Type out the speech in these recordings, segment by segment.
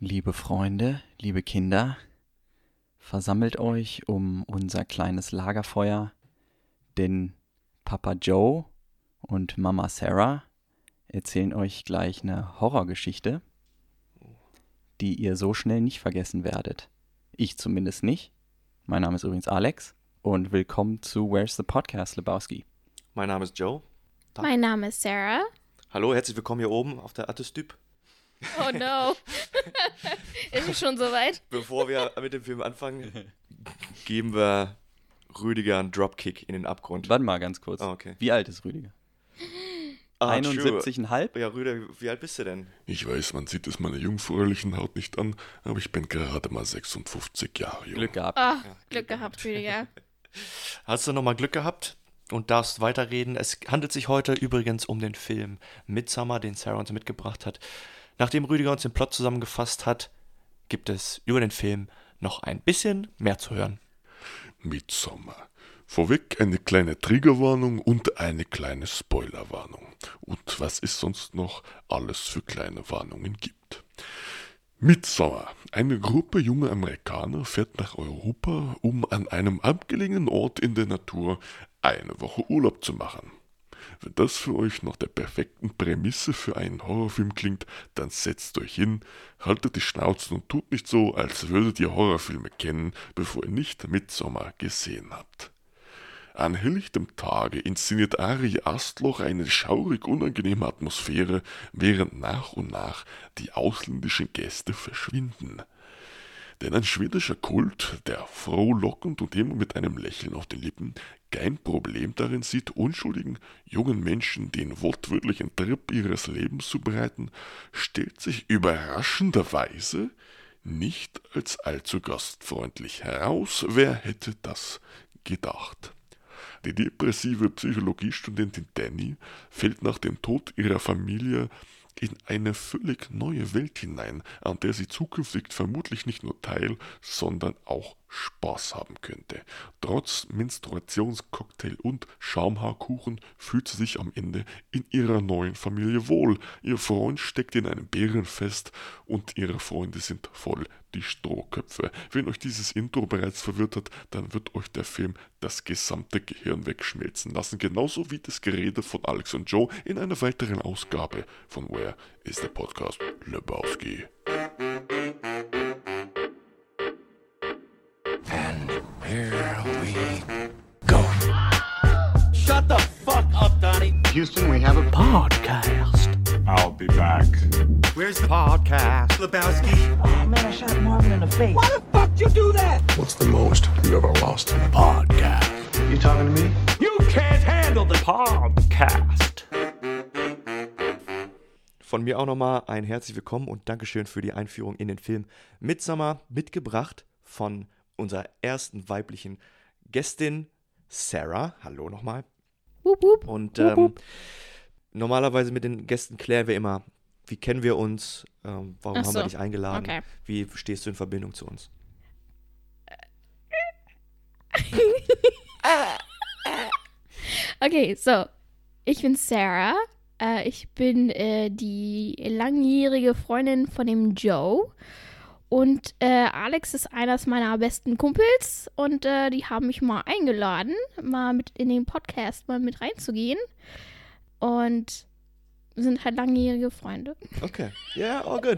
Liebe Freunde, liebe Kinder, versammelt euch um unser kleines Lagerfeuer, denn Papa Joe und Mama Sarah erzählen euch gleich eine Horrorgeschichte, die ihr so schnell nicht vergessen werdet. Ich zumindest nicht. Mein Name ist übrigens Alex und willkommen zu Where's the Podcast, Lebowski. Mein Name ist Joe. Da- Mein Name ist Sarah. Hallo, herzlich willkommen hier oben auf der Attestyp. Oh no. ist es schon soweit? Bevor wir mit dem Film anfangen, geben wir Rüdiger einen Dropkick in den Abgrund. Warte mal ganz kurz. Ah, okay. Wie alt ist Rüdiger? Ah, 71,5? true. Ja, Rüdiger, wie alt bist du denn? Ich weiß, man sieht es meiner jungfräulichen Haut nicht an, aber ich bin gerade mal 56 Jahre jung. Glück gehabt. Ah, Glück gehabt, Rüdiger. Hast du nochmal Glück gehabt und darfst weiterreden? Es handelt sich heute übrigens um den Film Midsummer, den Sarah uns mitgebracht hat. Nachdem Rüdiger uns den Plot zusammengefasst hat, gibt es über den Film noch ein bisschen mehr zu hören. Midsommar. Vorweg eine kleine Triggerwarnung und eine kleine Spoilerwarnung. Und was es sonst noch alles für kleine Warnungen gibt. Midsommar. Eine Gruppe junger Amerikaner fährt nach Europa, um an einem abgelegenen Ort in der Natur eine Woche Urlaub zu machen. Wenn das für euch nach der perfekten Prämisse für einen Horrorfilm klingt, dann setzt euch hin, haltet die Schnauzen und tut nicht so, als würdet ihr Horrorfilme kennen, bevor ihr nicht Midsommar gesehen habt. An helllichtem Tage inszeniert Ari Astloch eine schaurig unangenehme Atmosphäre, während nach und nach die ausländischen Gäste verschwinden. Denn ein schwedischer Kult, der frohlockend und immer mit einem Lächeln auf den Lippen kein Problem darin sieht, unschuldigen jungen Menschen den wortwörtlichen Trip ihres Lebens zu bereiten, stellt sich überraschenderweise nicht als allzu gastfreundlich heraus. Wer hätte das gedacht? Die depressive Psychologiestudentin Danny fällt nach dem Tod ihrer Familie in eine völlig neue Welt hinein, an der sie zukünftig vermutlich nicht nur teil, sondern auch Spaß haben könnte. Trotz Menstruationscocktail und Schaumhaarkuchen fühlt sie sich am Ende in ihrer neuen Familie wohl. Ihr Freund steckt in einem Bärenfest und ihre Freunde sind voll die Strohköpfe. Wenn euch dieses Intro bereits verwirrt hat, dann wird euch der Film das gesamte Gehirn wegschmelzen lassen, genauso wie das Gerede von Alex und Joe in einer weiteren Ausgabe von Where is the Podcast Lebowski. Houston, we have a I'll be back. Where's the podcast? Lebowski. Oh man, I shot Marvin in the face. Why the fuck you do that? What's the most you ever lost? You talking to me? You can't handle the podcast. Von mir auch nochmal ein herzlich willkommen und Dankeschön für die Einführung in den Film Midsummer, mitgebracht von unserer ersten weiblichen Gästin Sarah. Hallo nochmal. Wup, wup. Und ähm, normalerweise mit den Gästen klären wir immer, wie kennen wir uns, ähm, warum Ach haben wir so, dich eingeladen, okay. wie stehst du in Verbindung zu uns? Okay, so. Ich bin Sarah. Äh, ich bin äh, die langjährige Freundin von dem Joe. Und äh, Alex ist eines meiner besten Kumpels. Und äh, die haben mich mal eingeladen, mal mit in den Podcast mal mit reinzugehen. Und sind halt langjährige Freunde. Okay, ja, all good.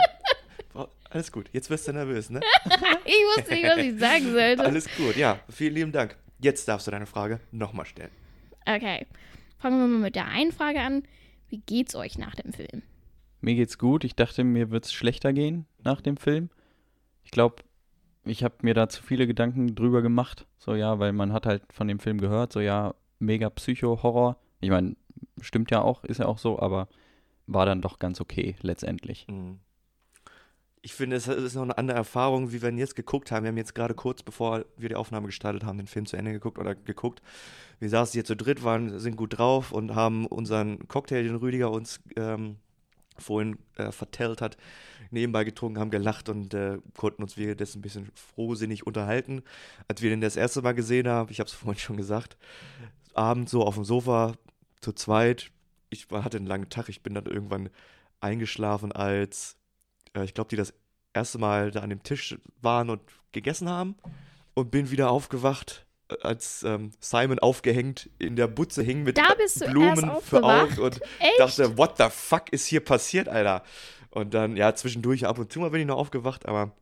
Alles gut, jetzt wirst du nervös, ne? Ich wusste nicht, was ich sagen sollte. Alles gut, ja, vielen lieben Dank. Jetzt darfst du deine Frage nochmal stellen. Okay. Fangen wir mal mit der einen Frage an. Wie geht's euch nach dem Film? Mir geht's gut. Ich dachte, mir wird's schlechter gehen nach dem Film. Ich glaube, ich habe mir da zu viele Gedanken drüber gemacht. So ja, weil man hat halt von dem Film gehört, so ja, mega Psycho-Horror. Ich meine, stimmt ja auch, ist ja auch so, aber war dann doch ganz okay letztendlich. Mhm. Ich finde, es ist noch eine andere Erfahrung, wie wir ihn jetzt geguckt haben. Wir haben jetzt gerade kurz bevor wir die Aufnahme gestartet haben, den Film zu Ende geguckt oder geguckt. Wir saßen hier zu dritt, waren, sind gut drauf und haben unseren Cocktail, den Rüdiger uns ähm, vorhin äh, vertellt hat, nebenbei getrunken, haben gelacht und äh, konnten uns währenddessen ein bisschen frohsinnig unterhalten. Als wir den das erste Mal gesehen haben, ich habe es vorhin schon gesagt, abends so auf dem Sofa zu zweit. Ich hatte einen langen Tag, ich bin dann irgendwann eingeschlafen, als äh, ich glaube, die das erste Mal da an dem Tisch waren und gegessen haben und bin wieder aufgewacht, als ähm, Simon aufgehängt in der Butze hing mit Da bist du Blumen erst für? Augen und Echt? dachte, what the fuck ist hier passiert, Alter? Und dann, ja, zwischendurch ab und zu mal bin ich noch aufgewacht, aber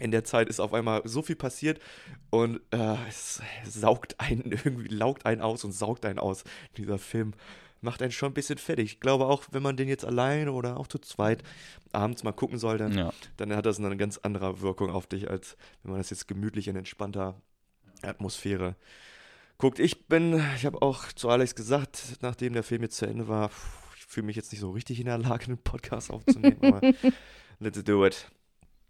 in der Zeit ist auf einmal so viel passiert und äh, es saugt einen irgendwie, laugt einen aus und saugt einen aus. Dieser Film macht einen schon ein bisschen fertig. Ich glaube auch, wenn man den jetzt alleine oder auch zu zweit abends mal gucken sollte, Ja. dann hat das eine ganz andere Wirkung auf dich, als wenn man das jetzt gemütlich in entspannter Atmosphäre guckt. Ich bin, ich habe auch zu Alex gesagt, nachdem der Film jetzt zu Ende war, ich fühle mich jetzt nicht so richtig in der Lage, einen Podcast aufzunehmen, aber let's do it.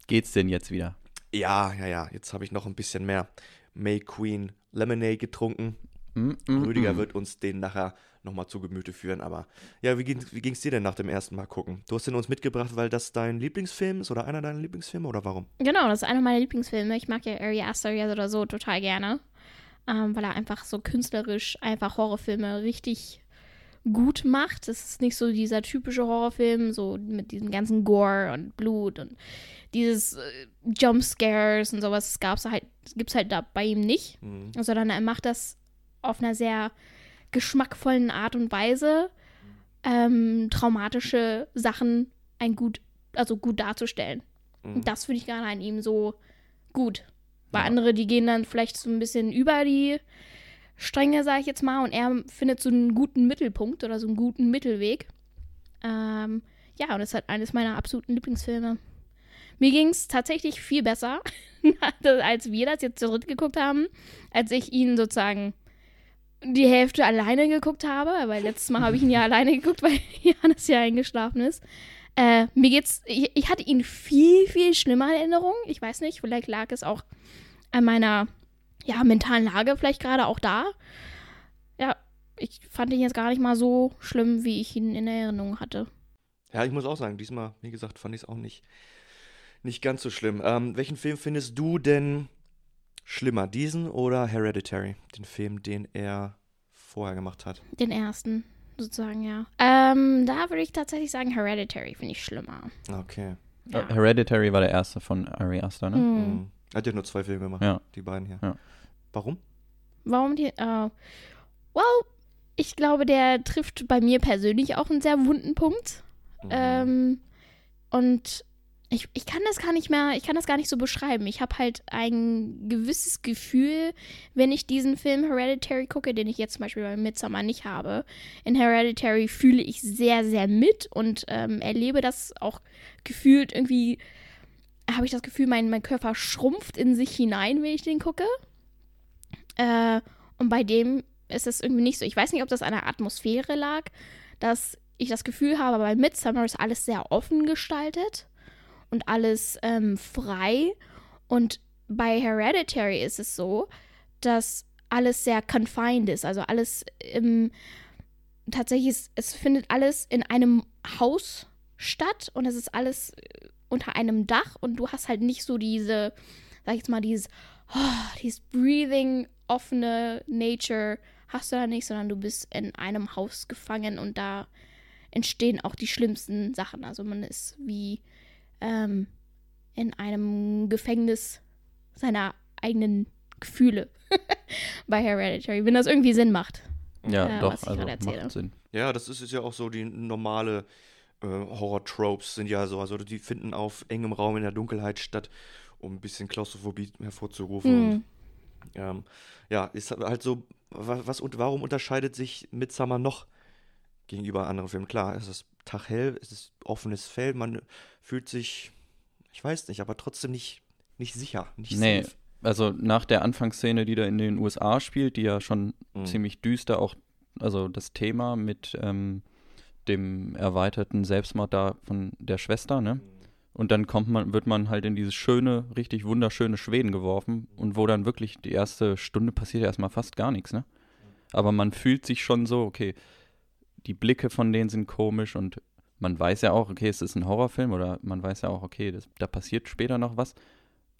Geht's denn jetzt wieder? Ja, ja, ja, jetzt habe ich noch ein bisschen mehr May Queen Lemonade getrunken. Mm, mm, Rüdiger mm. wird uns den nachher nochmal zu Gemüte führen, aber ja, wie ging es dir denn nach dem ersten Mal gucken? Du hast den uns mitgebracht, weil das dein Lieblingsfilm ist oder einer deiner Lieblingsfilme oder warum? Genau, das ist einer meiner Lieblingsfilme. Ich mag ja Ari Aster oder so total gerne, ähm, weil er einfach so künstlerisch einfach Horrorfilme richtig gut macht. Es ist nicht so dieser typische Horrorfilm, so mit diesem ganzen Gore und Blut und dieses äh, Jumpscares und sowas. Das gab's halt, gibt's halt da bei ihm nicht, Mhm. sondern er macht das auf einer sehr geschmackvollen Art und Weise, ähm, traumatische Sachen ein gut, also gut darzustellen. Mhm. Das finde ich gerade an ihm so gut. Weil Ja. andere, die gehen dann vielleicht so ein bisschen über die Stränge, sage ich jetzt mal, und er findet so einen guten Mittelpunkt oder so einen guten Mittelweg. Ähm, ja, und das ist halt eines meiner absoluten Lieblingsfilme. Mir ging es tatsächlich viel besser, als wir das jetzt zu dritt geguckt haben, als ich ihn sozusagen die Hälfte alleine geguckt habe, weil letztes Mal habe ich ihn ja alleine geguckt, weil Johannes ja eingeschlafen ist. Äh, mir geht's, ich, ich hatte ihn viel, viel schlimmer in Erinnerung. Ich weiß nicht, vielleicht lag es auch an meiner, ja, mentalen Lage vielleicht gerade auch da. Ja, ich fand ihn jetzt gar nicht mal so schlimm, wie ich ihn in Erinnerung hatte. Ja, ich muss auch sagen, diesmal, wie gesagt, fand ich es auch nicht, nicht ganz so schlimm. Ähm, welchen Film findest du denn schlimmer, diesen oder Hereditary? Den Film, den er vorher gemacht hat. Den ersten, sozusagen, ja. Ähm, da würde ich tatsächlich sagen, Hereditary finde ich schlimmer. Okay. Ja. Äh, Hereditary war der erste von Ari Aster, ne? Hm. Mhm. Er hat ja nur zwei Filme gemacht, Ja. die beiden hier. Ja. Warum? Warum die? Äh, well, ich glaube, der trifft bei mir persönlich auch einen sehr wunden Punkt. Mhm. Ähm, und ich, ich kann das gar nicht mehr, ich kann das gar nicht so beschreiben. Ich habe halt ein gewisses Gefühl, wenn ich diesen Film Hereditary gucke, den ich jetzt zum Beispiel bei Midsommar nicht habe. In Hereditary fühle ich sehr, sehr mit und ähm, erlebe das auch gefühlt irgendwie, habe ich das Gefühl, mein, mein Körper schrumpft in sich hinein, wenn ich den gucke. Äh, und bei dem ist es irgendwie nicht so. Ich weiß nicht, ob das an der Atmosphäre lag, dass ich das Gefühl habe, bei Midsummer ist alles sehr offen gestaltet und alles ähm, frei. Und bei Hereditary ist es so, dass alles sehr confined ist. Also alles im, tatsächlich, ist, es findet alles in einem Haus statt und es ist alles äh, unter einem Dach und du hast halt nicht so diese, sag ich jetzt mal, dieses, oh, dieses breathing, offene Nature hast du da nicht, sondern du bist in einem Haus gefangen und da entstehen auch die schlimmsten Sachen. Also man ist wie ähm, in einem Gefängnis seiner eigenen Gefühle bei Hereditary, wenn das irgendwie Sinn macht. Ja, äh, doch, was ich also gerade erzähle. macht Sinn. Ja, das ist, ist ja auch so die normale äh, Horror-Tropes sind ja so. Also die finden auf engem Raum in der Dunkelheit statt, um ein bisschen Klaustrophobie hervorzurufen. Hm. Und, ähm, ja, ist halt so, was, was und warum unterscheidet sich Midsummer noch gegenüber anderen Filmen? Klar, es ist taghell, es ist offenes Feld, man fühlt sich, ich weiß nicht, aber trotzdem nicht, nicht sicher, nicht Nee, safe. also nach der Anfangsszene, die da in den USA spielt, die ja schon Mhm. ziemlich düster auch, also das Thema mit ähm, dem erweiterten Selbstmord da von der Schwester, ne? Und dann kommt man, wird man halt in dieses schöne, richtig wunderschöne Schweden geworfen und wo dann wirklich die erste Stunde passiert ja erstmal fast gar nichts, ne? Aber man fühlt sich schon so, okay, die Blicke von denen sind komisch und man weiß ja auch, okay, es ist ein Horrorfilm oder man weiß ja auch, okay, das, da passiert später noch was.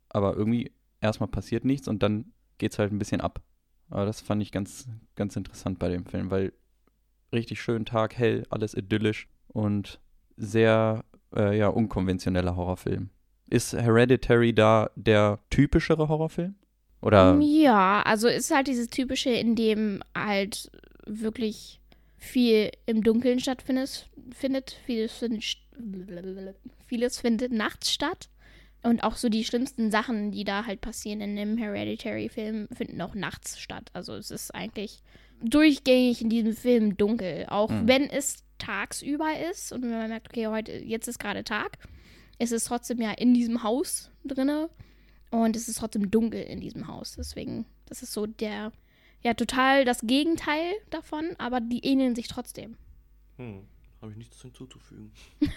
Aber irgendwie erstmal passiert nichts und dann geht's halt ein bisschen ab. Aber das fand ich ganz, ganz interessant bei dem Film, weil richtig schön Tag, hell, alles idyllisch und sehr, äh, ja, unkonventioneller Horrorfilm. ist Hereditary da der typischere Horrorfilm? Oder Ja, also ist halt dieses typische, in dem halt wirklich viel im Dunkeln stattfindet, findet, vieles findet, vieles findet nachts statt. Und auch so die schlimmsten Sachen, die da halt passieren in dem Hereditary-Film, finden auch nachts statt. Also es ist eigentlich durchgängig in diesem Film dunkel. Auch Hm. wenn es tagsüber ist und wenn man merkt, okay, heute, jetzt ist gerade Tag, ist es trotzdem ja in diesem Haus drinne und es ist trotzdem dunkel in diesem Haus. Deswegen, das ist so der, ja, total das Gegenteil davon, aber die ähneln sich trotzdem. Hm, habe ich nichts hinzuzufügen.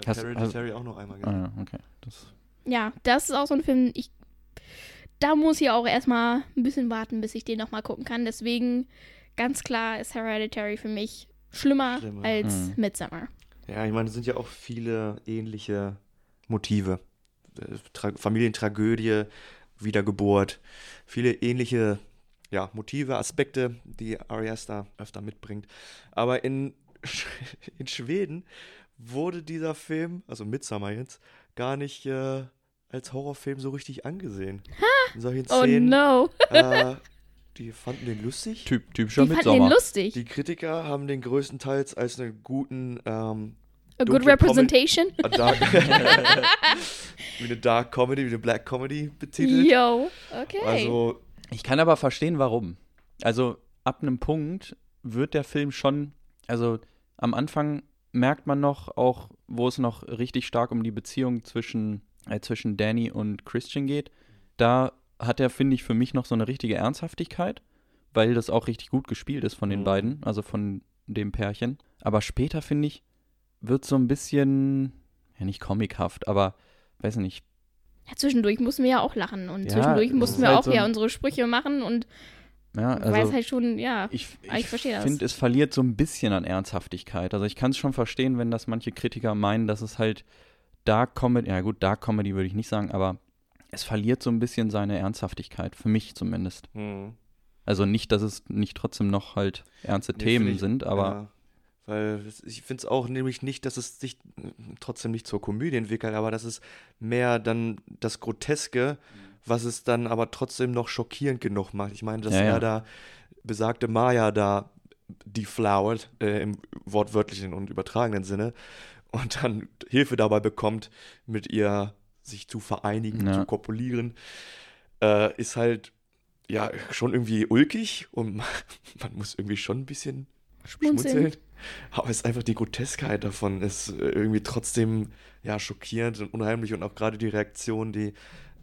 Ich habe Hereditary auch noch einmal gesehen. Ah, okay. Das, Ja, das ist auch so ein Film, ich, da muss ich auch erstmal ein bisschen warten, bis ich den nochmal gucken kann. Deswegen, ganz klar ist Hereditary für mich schlimmer, Schlimmer. als Hm. Midsummer. Ja, ich meine, es sind ja auch viele ähnliche Motive. Äh, Tra Familientragödie, Wiedergeburt, viele ähnliche ja, Motive, Aspekte, die Ari Aster öfter mitbringt. Aber in, Sch- in Schweden wurde dieser Film, also Midsommar jetzt, gar nicht äh, als Horrorfilm so richtig angesehen. In solchen Oh Szenen, no, äh, die fanden den lustig. typ, typischer die fanden den lustig. Die Kritiker haben den größtenteils als einen guten ähm, A good representation. a dark wie eine Dark Comedy, wie eine Black Comedy betitelt. Yo, okay. Also, Ich kann aber verstehen, warum. Also ab einem Punkt wird der Film schon, also am Anfang merkt man noch auch, wo es noch richtig stark um die Beziehung zwischen, äh, zwischen Danny und Christian geht. Da hat er, finde ich, für mich noch so eine richtige Ernsthaftigkeit, weil das auch richtig gut gespielt ist von den Mhm. beiden, also von dem Pärchen. Aber später, finde ich, wird so ein bisschen, ja nicht comichaft, aber weiß nicht, Ja, zwischendurch mussten wir ja auch lachen und Ja, zwischendurch mussten wir halt auch so ja unsere Sprüche machen und ja, weiß also halt schon, ja. ich, ich ich verstehe das. finde, es verliert so ein bisschen an Ernsthaftigkeit. Also ich kann es schon verstehen, wenn das manche Kritiker meinen, dass es halt Dark Comedy, ja gut, Dark Comedy würde ich nicht sagen, aber es verliert so ein bisschen seine Ernsthaftigkeit, für mich zumindest. hm. Also nicht, dass es nicht trotzdem noch halt ernste Nee, Themen ich- sind, aber Ja, weil ich finde es auch nämlich nicht, dass es sich trotzdem nicht zur Komödie entwickelt, aber das ist mehr dann das Groteske, was es dann aber trotzdem noch schockierend genug macht. Ich meine, dass Ja, er ja. da besagte Maya da deflowert, äh, im wortwörtlichen und übertragenen Sinne, und dann Hilfe dabei bekommt, mit ihr sich zu vereinigen, Ja. zu kopulieren, äh, ist halt ja schon irgendwie ulkig und man, man muss irgendwie schon ein bisschen Schmunzeln. schmunzeln. Aber es ist einfach die Groteskheit davon ist irgendwie trotzdem ja schockierend und unheimlich und auch gerade die Reaktion, die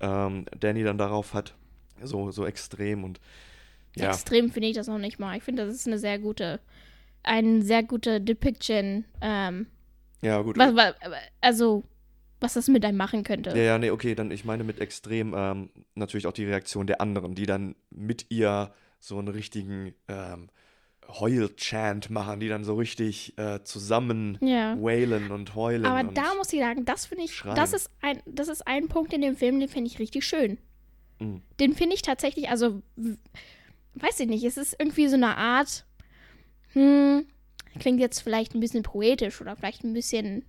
ähm, Danny dann darauf hat, so, so extrem und ja, Extrem finde ich das noch nicht mal. Ich finde, das ist eine sehr gute, eine sehr gute Depiction, ähm, ja gut. was, was, also, was das mit einem machen könnte. Ja, ja, nee, okay, dann ich meine mit extrem ähm, natürlich auch die Reaktion der anderen, die dann mit ihr so einen richtigen ähm, Heul-Chant machen, die dann so richtig äh, zusammen Ja. wailen und heulen. Aber und, da muss ich sagen, das finde ich, schreien. das ist ein, das ist ein Punkt in dem Film, den finde ich richtig schön. Mhm. Den finde ich tatsächlich, also, weiß ich nicht, es ist irgendwie so eine Art, hm, klingt jetzt vielleicht ein bisschen poetisch oder vielleicht ein bisschen,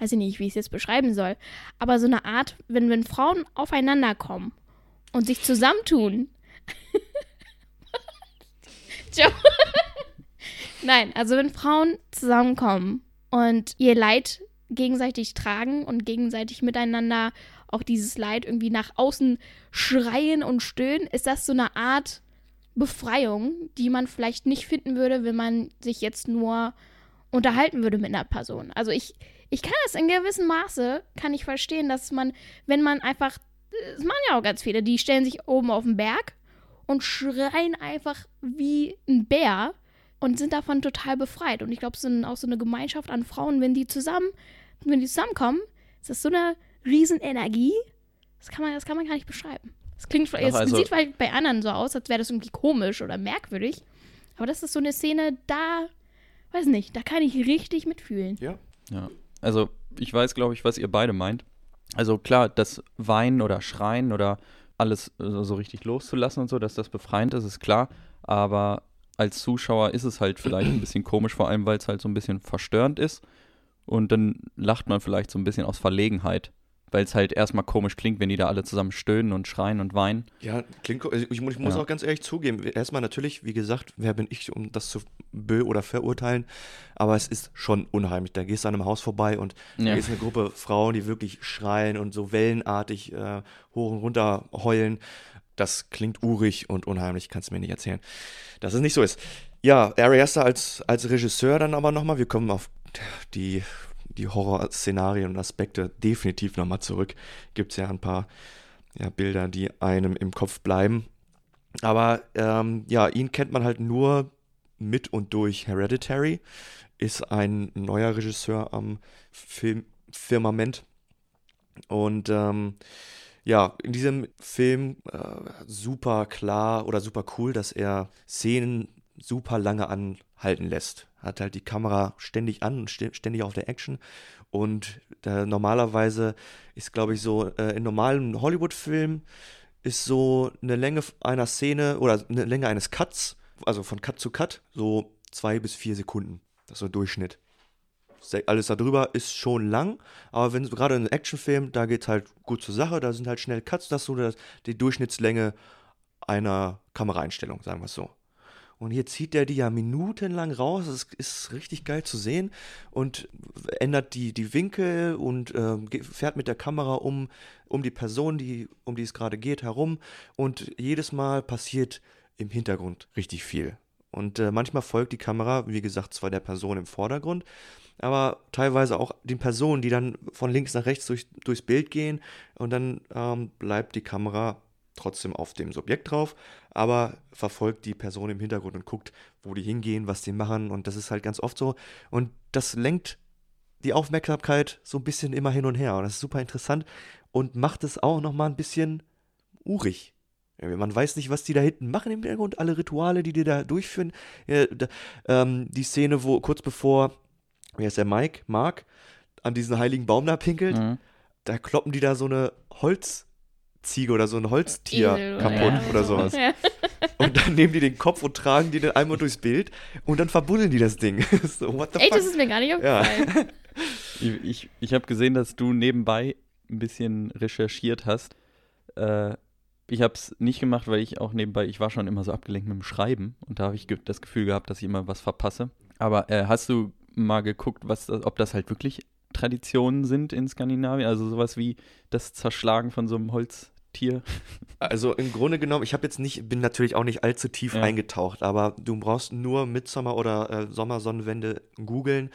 weiß ich nicht, wie ich es jetzt beschreiben soll, aber so eine Art, wenn, wenn Frauen aufeinander kommen und sich zusammentun. Joe. Nein, also wenn Frauen zusammenkommen und ihr Leid gegenseitig tragen und gegenseitig miteinander auch dieses Leid irgendwie nach außen schreien und stöhnen, ist das so eine Art Befreiung, die man vielleicht nicht finden würde, wenn man sich jetzt nur unterhalten würde mit einer Person. Also ich, ich kann es in gewissem Maße, kann ich verstehen, dass man, wenn man einfach, das machen ja auch ganz viele, die stellen sich oben auf den Berg und schreien einfach wie ein Bär und sind davon total befreit. Und ich glaube, es sind auch so eine Gemeinschaft an Frauen, wenn die zusammen, wenn die zusammenkommen, ist das so eine Riesenenergie. Das kann man, das kann man gar nicht beschreiben. Das klingt, es also- sieht vielleicht bei anderen so aus, als wäre das irgendwie komisch oder merkwürdig. Aber das ist so eine Szene, da, weiß nicht, da kann ich richtig mitfühlen. Ja. Ja, also ich weiß, glaube ich, was ihr beide meint. Also klar, das Weinen oder Schreien oder alles so richtig loszulassen und so, dass das befreiend ist, ist klar. Aber als Zuschauer ist es halt vielleicht ein bisschen komisch, vor allem weil es halt so ein bisschen verstörend ist. Und dann lacht man vielleicht so ein bisschen aus Verlegenheit, weil es halt erstmal komisch klingt, wenn die da alle zusammen stöhnen und schreien und weinen. Ja, klingt, also ich, ich muss Ja. auch ganz ehrlich zugeben, erstmal natürlich, wie gesagt, wer bin ich, um das zu bö- oder verurteilen, aber es ist schon unheimlich. Da gehst du an einem Haus vorbei und da Ja. ist eine Gruppe Frauen, die wirklich schreien und so wellenartig äh, hoch und runter heulen. Das klingt urig und unheimlich, kannst du mir nicht erzählen, dass es nicht so ist. Ja, Ari Aster als, als Regisseur dann aber nochmal, wir kommen auf die, die Horrorszenarien und Aspekte definitiv nochmal zurück. Gibt es ja ein paar ja, Bilder, die einem im Kopf bleiben. Aber ähm, ja, ihn kennt man halt nur mit und durch Hereditary. Ist ein neuer Regisseur am Filmfirmament. Und ähm, ja, in diesem Film äh, super klar oder super cool, dass er Szenen super lange anhalten lässt. Hat halt die Kamera ständig an und st ständig auf der Action. Und äh, normalerweise ist, glaube ich, so äh, in normalen Hollywood-Filmen ist so eine Länge einer Szene oder eine Länge eines Cuts, also von Cut zu Cut, so zwei bis vier Sekunden. Das ist so ein Durchschnitt. Alles darüber ist schon lang, aber wenn gerade in Actionfilm, da geht halt gut zur Sache, da sind halt schnell Cuts, das ist so die Durchschnittslänge einer Kameraeinstellung, sagen wir es so. Und hier zieht der die ja minutenlang raus. Das ist richtig geil zu sehen. Und ändert die, die Winkel und ge- fährt mit der Kamera um, um die Person, die, um die es gerade geht, herum. Und jedes Mal passiert im Hintergrund richtig viel. Und äh, manchmal folgt die Kamera, wie gesagt, zwar der Person im Vordergrund, aber teilweise auch den Personen, die dann von links nach rechts durch, durchs Bild gehen. Und dann ähm, bleibt die Kamera trotzdem auf dem Subjekt drauf, aber verfolgt die Person im Hintergrund und guckt, wo die hingehen, was die machen. Und das ist halt ganz oft so. Und das lenkt die Aufmerksamkeit so ein bisschen immer hin und her. Und das ist super interessant und macht es auch nochmal ein bisschen urig. Man weiß nicht, was die da hinten machen im Hintergrund, alle Rituale, die die da durchführen. Ja, da, ähm, die Szene, wo kurz bevor, wie heißt der Mike, Mark, an diesen heiligen Baum da pinkelt, Mhm. da kloppen die da so eine Holzziege oder so ein Holztier Esel kaputt ja, oder so. sowas. Ja. Und dann nehmen die den Kopf und tragen die dann einmal durchs Bild und dann verbuddeln die das Ding. so, what the Echt, fuck? das ist mir gar nicht Ja. aufgefallen. Ich, ich, ich habe gesehen, dass du nebenbei ein bisschen recherchiert hast. Äh, ich habe es nicht gemacht, weil ich auch nebenbei, ich war schon immer so abgelenkt mit dem Schreiben und da habe ich das Gefühl gehabt, dass ich immer was verpasse. Aber äh, hast du mal geguckt, was ob das halt wirklich Traditionen sind in Skandinavien? Also sowas wie das Zerschlagen von so einem Holztier? Also im Grunde genommen, ich habe jetzt nicht, bin natürlich auch nicht allzu tief Ja. eingetaucht, aber du brauchst nur Midsommer oder äh, Sommersonnenwende googeln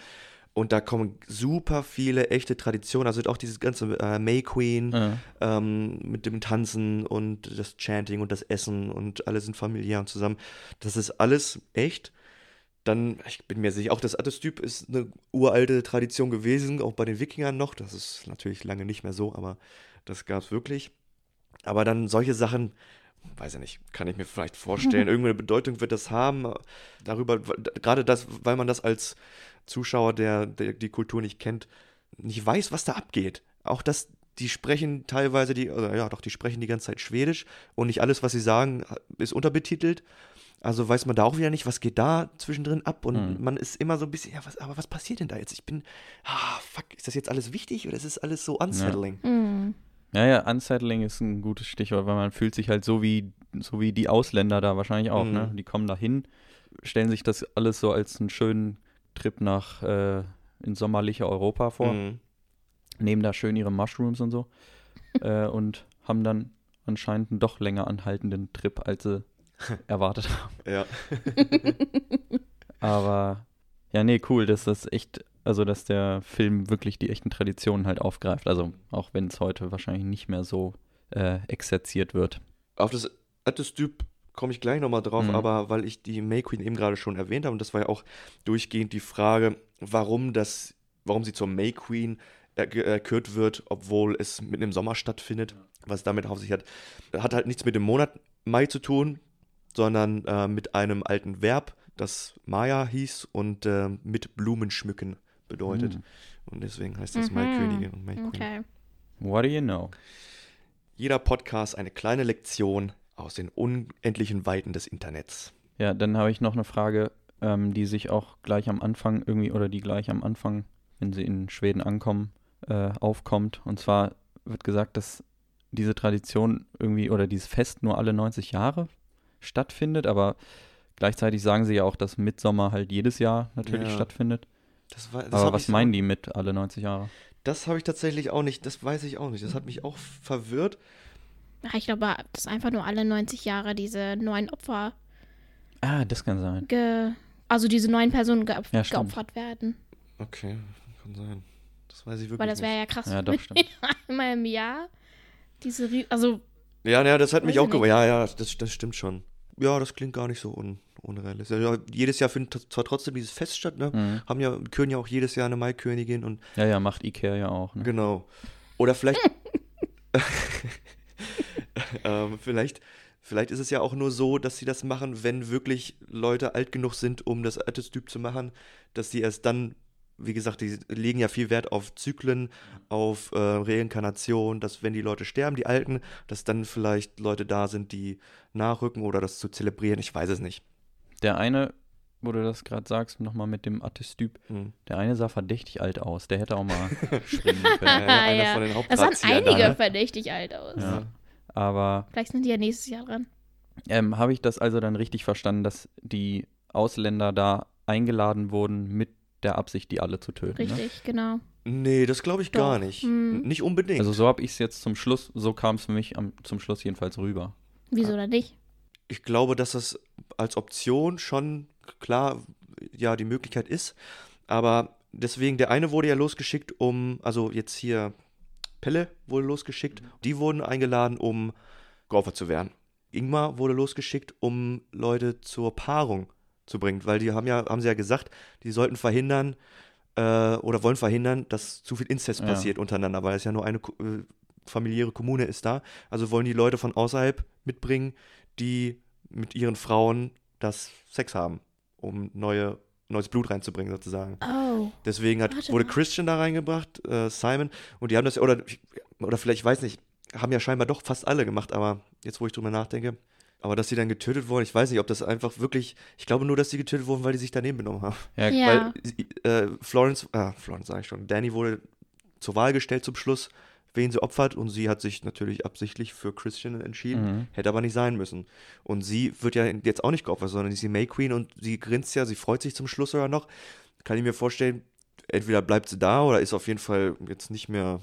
und da kommen super viele echte Traditionen. Also auch dieses ganze äh, May Queen Äh, ähm, mit dem Tanzen und das Chanting und das Essen und alle sind familiär und zusammen. Das ist alles echt. Dann, ich bin mir sicher, auch das Attestyp ist eine uralte Tradition gewesen, auch bei den Wikingern noch. Das ist natürlich lange nicht mehr so, aber das gab es wirklich. Aber dann solche Sachen, weiß ich nicht, kann ich mir vielleicht vorstellen, irgendeine Bedeutung wird das haben. Darüber, gerade das, weil man das als Zuschauer, der, der die Kultur nicht kennt, nicht weiß, was da abgeht. Auch das, die sprechen teilweise die, oder ja, doch, die sprechen die ganze Zeit Schwedisch und nicht alles, was sie sagen, ist unterbetitelt. Also weiß man da auch wieder nicht, was geht da zwischendrin ab und Mhm. man ist immer so ein bisschen, ja, was, aber was passiert denn da jetzt? Ich bin, ah, fuck, ist das jetzt alles wichtig oder ist es alles so unsettling? Hm. ja, ja, Unsettling ist ein gutes Stichwort, weil man fühlt sich halt so wie, so wie die Ausländer da wahrscheinlich auch, ne? Mhm. Die kommen da hin, stellen sich das alles so als einen schönen Trip nach äh, ins sommerliche Europa vor. Mhm. nehmen da schön ihre Mushrooms und so äh, und haben dann anscheinend einen doch länger anhaltenden Trip, als sie erwartet haben. Ja. Aber ja, nee, cool, dass das echt, also dass der Film wirklich die echten Traditionen halt aufgreift. Also auch wenn es heute wahrscheinlich nicht mehr so äh, exerziert wird. Auf das Attestyp komme ich gleich nochmal drauf, Mhm. aber weil ich die May Queen eben gerade schon erwähnt habe, und das war ja auch durchgehend die Frage, warum das, warum sie zur May Queen er- erkürt wird, obwohl es mitten im Sommer stattfindet, was damit auf sich hat. Hat halt nichts mit dem Monat Mai zu tun, sondern äh, mit einem alten Verb, das Maya hieß und äh, mit Blumen schmücken bedeutet. Mhm. Und deswegen heißt das Mhm. Maikönigin und May Queen. Okay. What do you know? Jeder Podcast eine kleine Lektion aus den unendlichen Weiten des Internets. Ja, dann habe ich noch eine Frage, ähm, die sich auch gleich am Anfang irgendwie oder die gleich am Anfang, wenn sie in Schweden ankommen, äh, aufkommt. Und zwar, wird gesagt, dass diese Tradition irgendwie oder dieses Fest nur alle 90 Jahre stattfindet, aber gleichzeitig sagen sie ja auch, dass Mitsommer halt jedes Jahr natürlich Ja. stattfindet. Das war, das aber was meinen die mit alle 90 Jahre? Das habe ich tatsächlich auch nicht, das weiß ich auch nicht. Das hat mich auch verwirrt. Ach, Ich glaube, dass einfach nur alle 90 Jahre diese neuen Opfer, Ah, das kann sein. ge also diese neuen Personen geop Ja, geopfert werden. Okay, kann sein. Das weiß ich wirklich Weil das wäre ja krass. Ja, doch, stimmt. Einmal im Jahr diese, Rie- also Ja, ja, das hat mich auch gewundert. Ja, ja, das, das stimmt schon. Ja, das klingt gar nicht so un unrealistisch. Ja, jedes Jahr findet zwar trotzdem dieses Fest statt, ne? Mhm. Haben ja, küren ja auch jedes Jahr eine Maikönigin und Ja, ja, macht Ikea ja auch. Ne? Genau. Oder vielleicht. ähm, vielleicht, vielleicht ist es ja auch nur so, dass sie das machen, wenn wirklich Leute alt genug sind, um das Archetyp zu machen, dass sie erst dann, wie gesagt, die legen ja viel Wert auf Zyklen, auf äh, Reinkarnation, dass wenn die Leute sterben, die Alten, dass dann vielleicht Leute da sind, die nachrücken oder das zu zelebrieren. Ich weiß es nicht. Der eine, wo du das gerade sagst, nochmal mit dem Artestyp, Hm. der eine sah verdächtig alt aus. Der hätte auch mal Ja, können. ja, einer Ja. von den das sahen Hauptdrahtziehern da, einige ne? verdächtig alt aus. Ja. Aber Vielleicht sind die ja nächstes Jahr dran. ähm, habe ich das also dann richtig verstanden, dass die Ausländer da eingeladen wurden mit der Absicht, die alle zu töten? Ne? Richtig, genau. Nee, das glaube ich gar Doch. nicht. Hm. Nicht unbedingt. Also so habe ich es jetzt zum Schluss, so kam es für mich am, zum Schluss jedenfalls rüber. Wieso oder nicht? ich glaube, dass das als Option schon klar ja die Möglichkeit ist. Aber deswegen, der eine wurde ja losgeschickt, um, also jetzt hier Pelle wurde losgeschickt. Die wurden eingeladen, um geopfert zu werden. Ingmar wurde losgeschickt, um Leute zur Paarung zu bringen, weil die haben ja, haben sie ja gesagt, die sollten verhindern äh, oder wollen verhindern, dass zu viel Inzest Ja. passiert untereinander, weil es ja nur eine äh, familiäre Kommune ist da. Also wollen die Leute von außerhalb mitbringen, die mit ihren Frauen das Sex haben, um neue, neues Blut reinzubringen sozusagen. Oh. Deswegen hat, Warte wurde mal. Christian da reingebracht, äh, Simon, und die haben das, oder, oder vielleicht, ich weiß nicht, haben ja scheinbar doch fast alle gemacht, aber jetzt, wo ich drüber nachdenke, aber dass sie dann getötet wurden, ich weiß nicht, ob das einfach wirklich, ich glaube nur, dass sie getötet wurden, weil die sich daneben benommen haben. Ja, Ja. Weil sie- äh, Florence, ah, Florence sage ich schon, Danny wurde zur Wahl gestellt zum Schluss, wen sie opfert und sie hat sich natürlich absichtlich für Christian entschieden, Mhm. hätte aber nicht sein müssen. Und sie wird ja jetzt auch nicht geopfert, sondern sie ist die May Queen und sie grinst ja, sie freut sich zum Schluss sogar noch. Kann ich mir vorstellen, entweder bleibt sie da oder ist auf jeden Fall jetzt nicht mehr,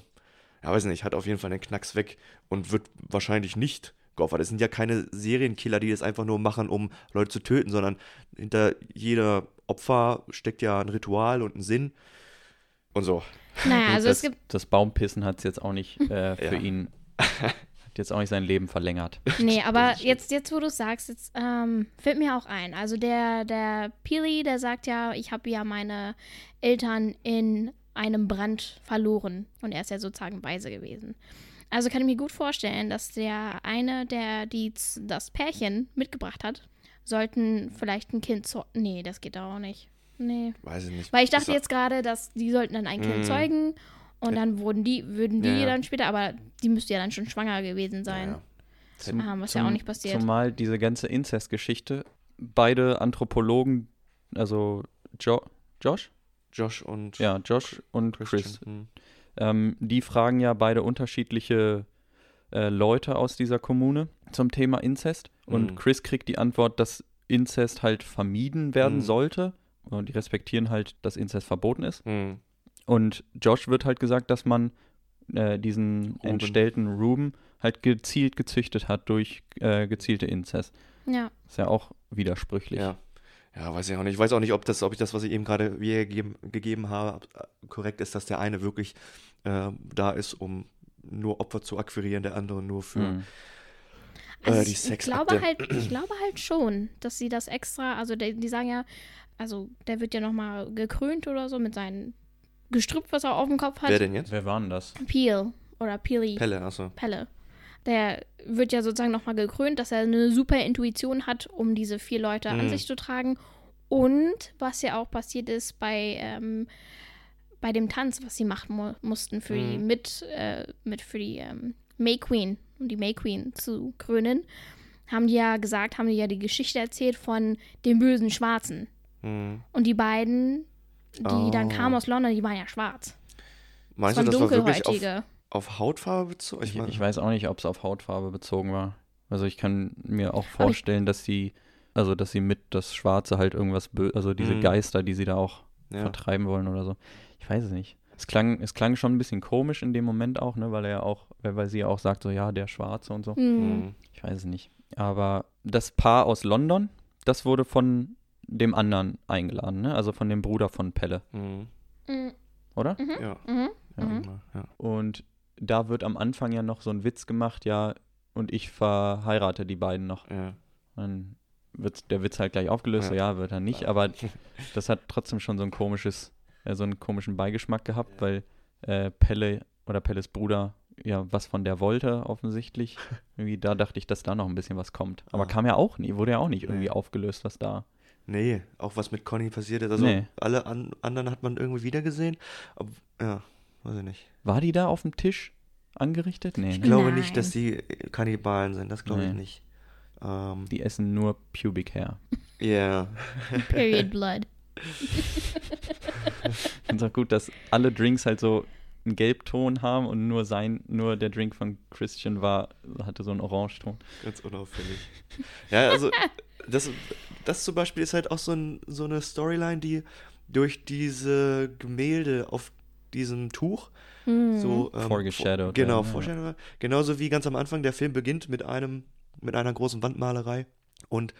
ja weiß nicht, hat auf jeden Fall den Knacks weg und wird wahrscheinlich nicht geopfert. Es sind ja keine Serienkiller, die das einfach nur machen, um Leute zu töten, sondern hinter jeder Opfer steckt ja ein Ritual und ein Sinn und so. Naja, also das, es gibt, das Baumpissen hat es jetzt auch nicht äh, für Ja. ihn, hat jetzt auch nicht sein Leben verlängert. nee, aber jetzt, jetzt wo du es sagst, jetzt ähm, fällt mir auch ein. Also der, der Peely, der sagt ja, ich habe ja meine Eltern in einem Brand verloren. Und er ist ja sozusagen weise gewesen. Also kann ich mir gut vorstellen, dass der eine, der die, das Pärchen mitgebracht hat, sollten vielleicht ein Kind zu. Nee, das geht auch nicht. Nee. Weiß ich nicht. Weil ich dachte auch- jetzt gerade, dass die sollten dann ein Kind Mm. zeugen und dann wurden die, würden die Ja, ja. dann später, aber die müsste ja dann schon schwanger gewesen sein. Ja, ja. Zum- was ja auch nicht passiert. Zumal diese ganze Inzestgeschichte, beide Anthropologen, also jo Josh? Josh und Ja, Josh und Christian. Chris, Hm. ähm, die fragen ja beide unterschiedliche äh, Leute aus dieser Kommune zum Thema Inzest. Und Mhm. Chris kriegt die Antwort, dass Inzest halt vermieden werden Mhm. sollte. Und die respektieren halt, dass Inzest verboten ist. Hm. Und Josh wird halt gesagt, dass man äh, diesen Ruben. entstellten Ruben halt gezielt gezüchtet hat durch äh, gezielte Inzest. Ja. Ist ja auch widersprüchlich. Ja. Ja, weiß ich auch nicht. Ich weiß auch nicht, ob das, ob ich das, was ich eben gerade gegeben habe, äh, korrekt ist, dass der eine wirklich äh, da ist, um nur Opfer zu akquirieren, der andere nur für. Mhm. Also Äh, die ich, ich glaube halt, ich glaube halt schon, dass sie das extra, also die, die sagen ja, also der wird ja nochmal gekrönt oder so mit seinem Gestrüpp, was er auf dem Kopf hat. Wer denn jetzt? Wer war denn das? Peel oder Peely. Pelle, achso. Pelle. Der wird ja sozusagen nochmal gekrönt, dass er eine super Intuition hat, um diese vier Leute an Mhm. sich zu tragen. Und was ja auch passiert ist bei, ähm, bei dem Tanz, was sie machen mu mussten für die Mhm. mit, äh, mit für die ähm, May Queen, um die May Queen zu krönen, haben die ja gesagt, haben die ja die Geschichte erzählt von dem bösen Schwarzen. Hm. Und die beiden, die dann Oh. kamen aus London, die waren ja schwarz. Meinst das du, das war wirklich auf, dunkelhäutige. auf Hautfarbe bezogen? Ich, mein- ich weiß auch nicht, ob es auf Hautfarbe bezogen war. Also ich kann mir auch vorstellen, dass sie, also dass sie mit das Schwarze halt irgendwas, also diese Mhm. Geister, die sie da auch ja. vertreiben wollen oder so. Ich weiß es nicht. Es klang, es klang schon ein bisschen komisch in dem Moment auch, ne, weil er ja auch, weil sie ja auch sagt, so ja, der Schwarze und so. Hm. Mhm. Ich weiß es nicht. Aber das Paar aus London, das wurde von dem anderen eingeladen, ne? Also von dem Bruder von Pelle, Mhm. Mhm. oder? Ja. Mhm. Ja. Mhm. ja. Und da wird am Anfang ja noch so ein Witz gemacht, ja, und ich verheirate die beiden noch. ja. Dann wird der Witz halt gleich aufgelöst, so ja, wird er nicht, aber das hat trotzdem schon so ein komisches, äh, so einen komischen Beigeschmack gehabt, weil äh, Pelle oder Pelles Bruder ja was von der wollte, offensichtlich. Irgendwie da dachte ich, dass da noch ein bisschen was kommt. Aber Ah. kam ja auch nie, wurde ja auch nicht irgendwie Nee. aufgelöst, was da. Nee, auch was mit Conny passiert ist. Also Nee. alle an, anderen hat man irgendwie wieder gesehen. Aber, ja, weiß ich nicht. War die da auf dem Tisch angerichtet? Nee, Ich ne? glaube Nein. nicht, dass die Kannibalen sind. Das glaube ich Nee. nicht. Ähm, die essen nur Pubic Hair. ja. Period Blood. Ich finde es auch gut, dass alle Drinks halt so einen Gelbton haben und nur sein, nur der Drink von Christian war, hatte so einen Orangeton. Ganz unauffällig. Ja, also das, das zum Beispiel ist halt auch so, ein, so eine Storyline, die durch diese Gemälde auf diesem Tuch Hm. so ähm, Foreshadowed Genau, ja. foreshadowed. Genauso wie ganz am Anfang der Film beginnt mit einem mit einer großen Wandmalerei und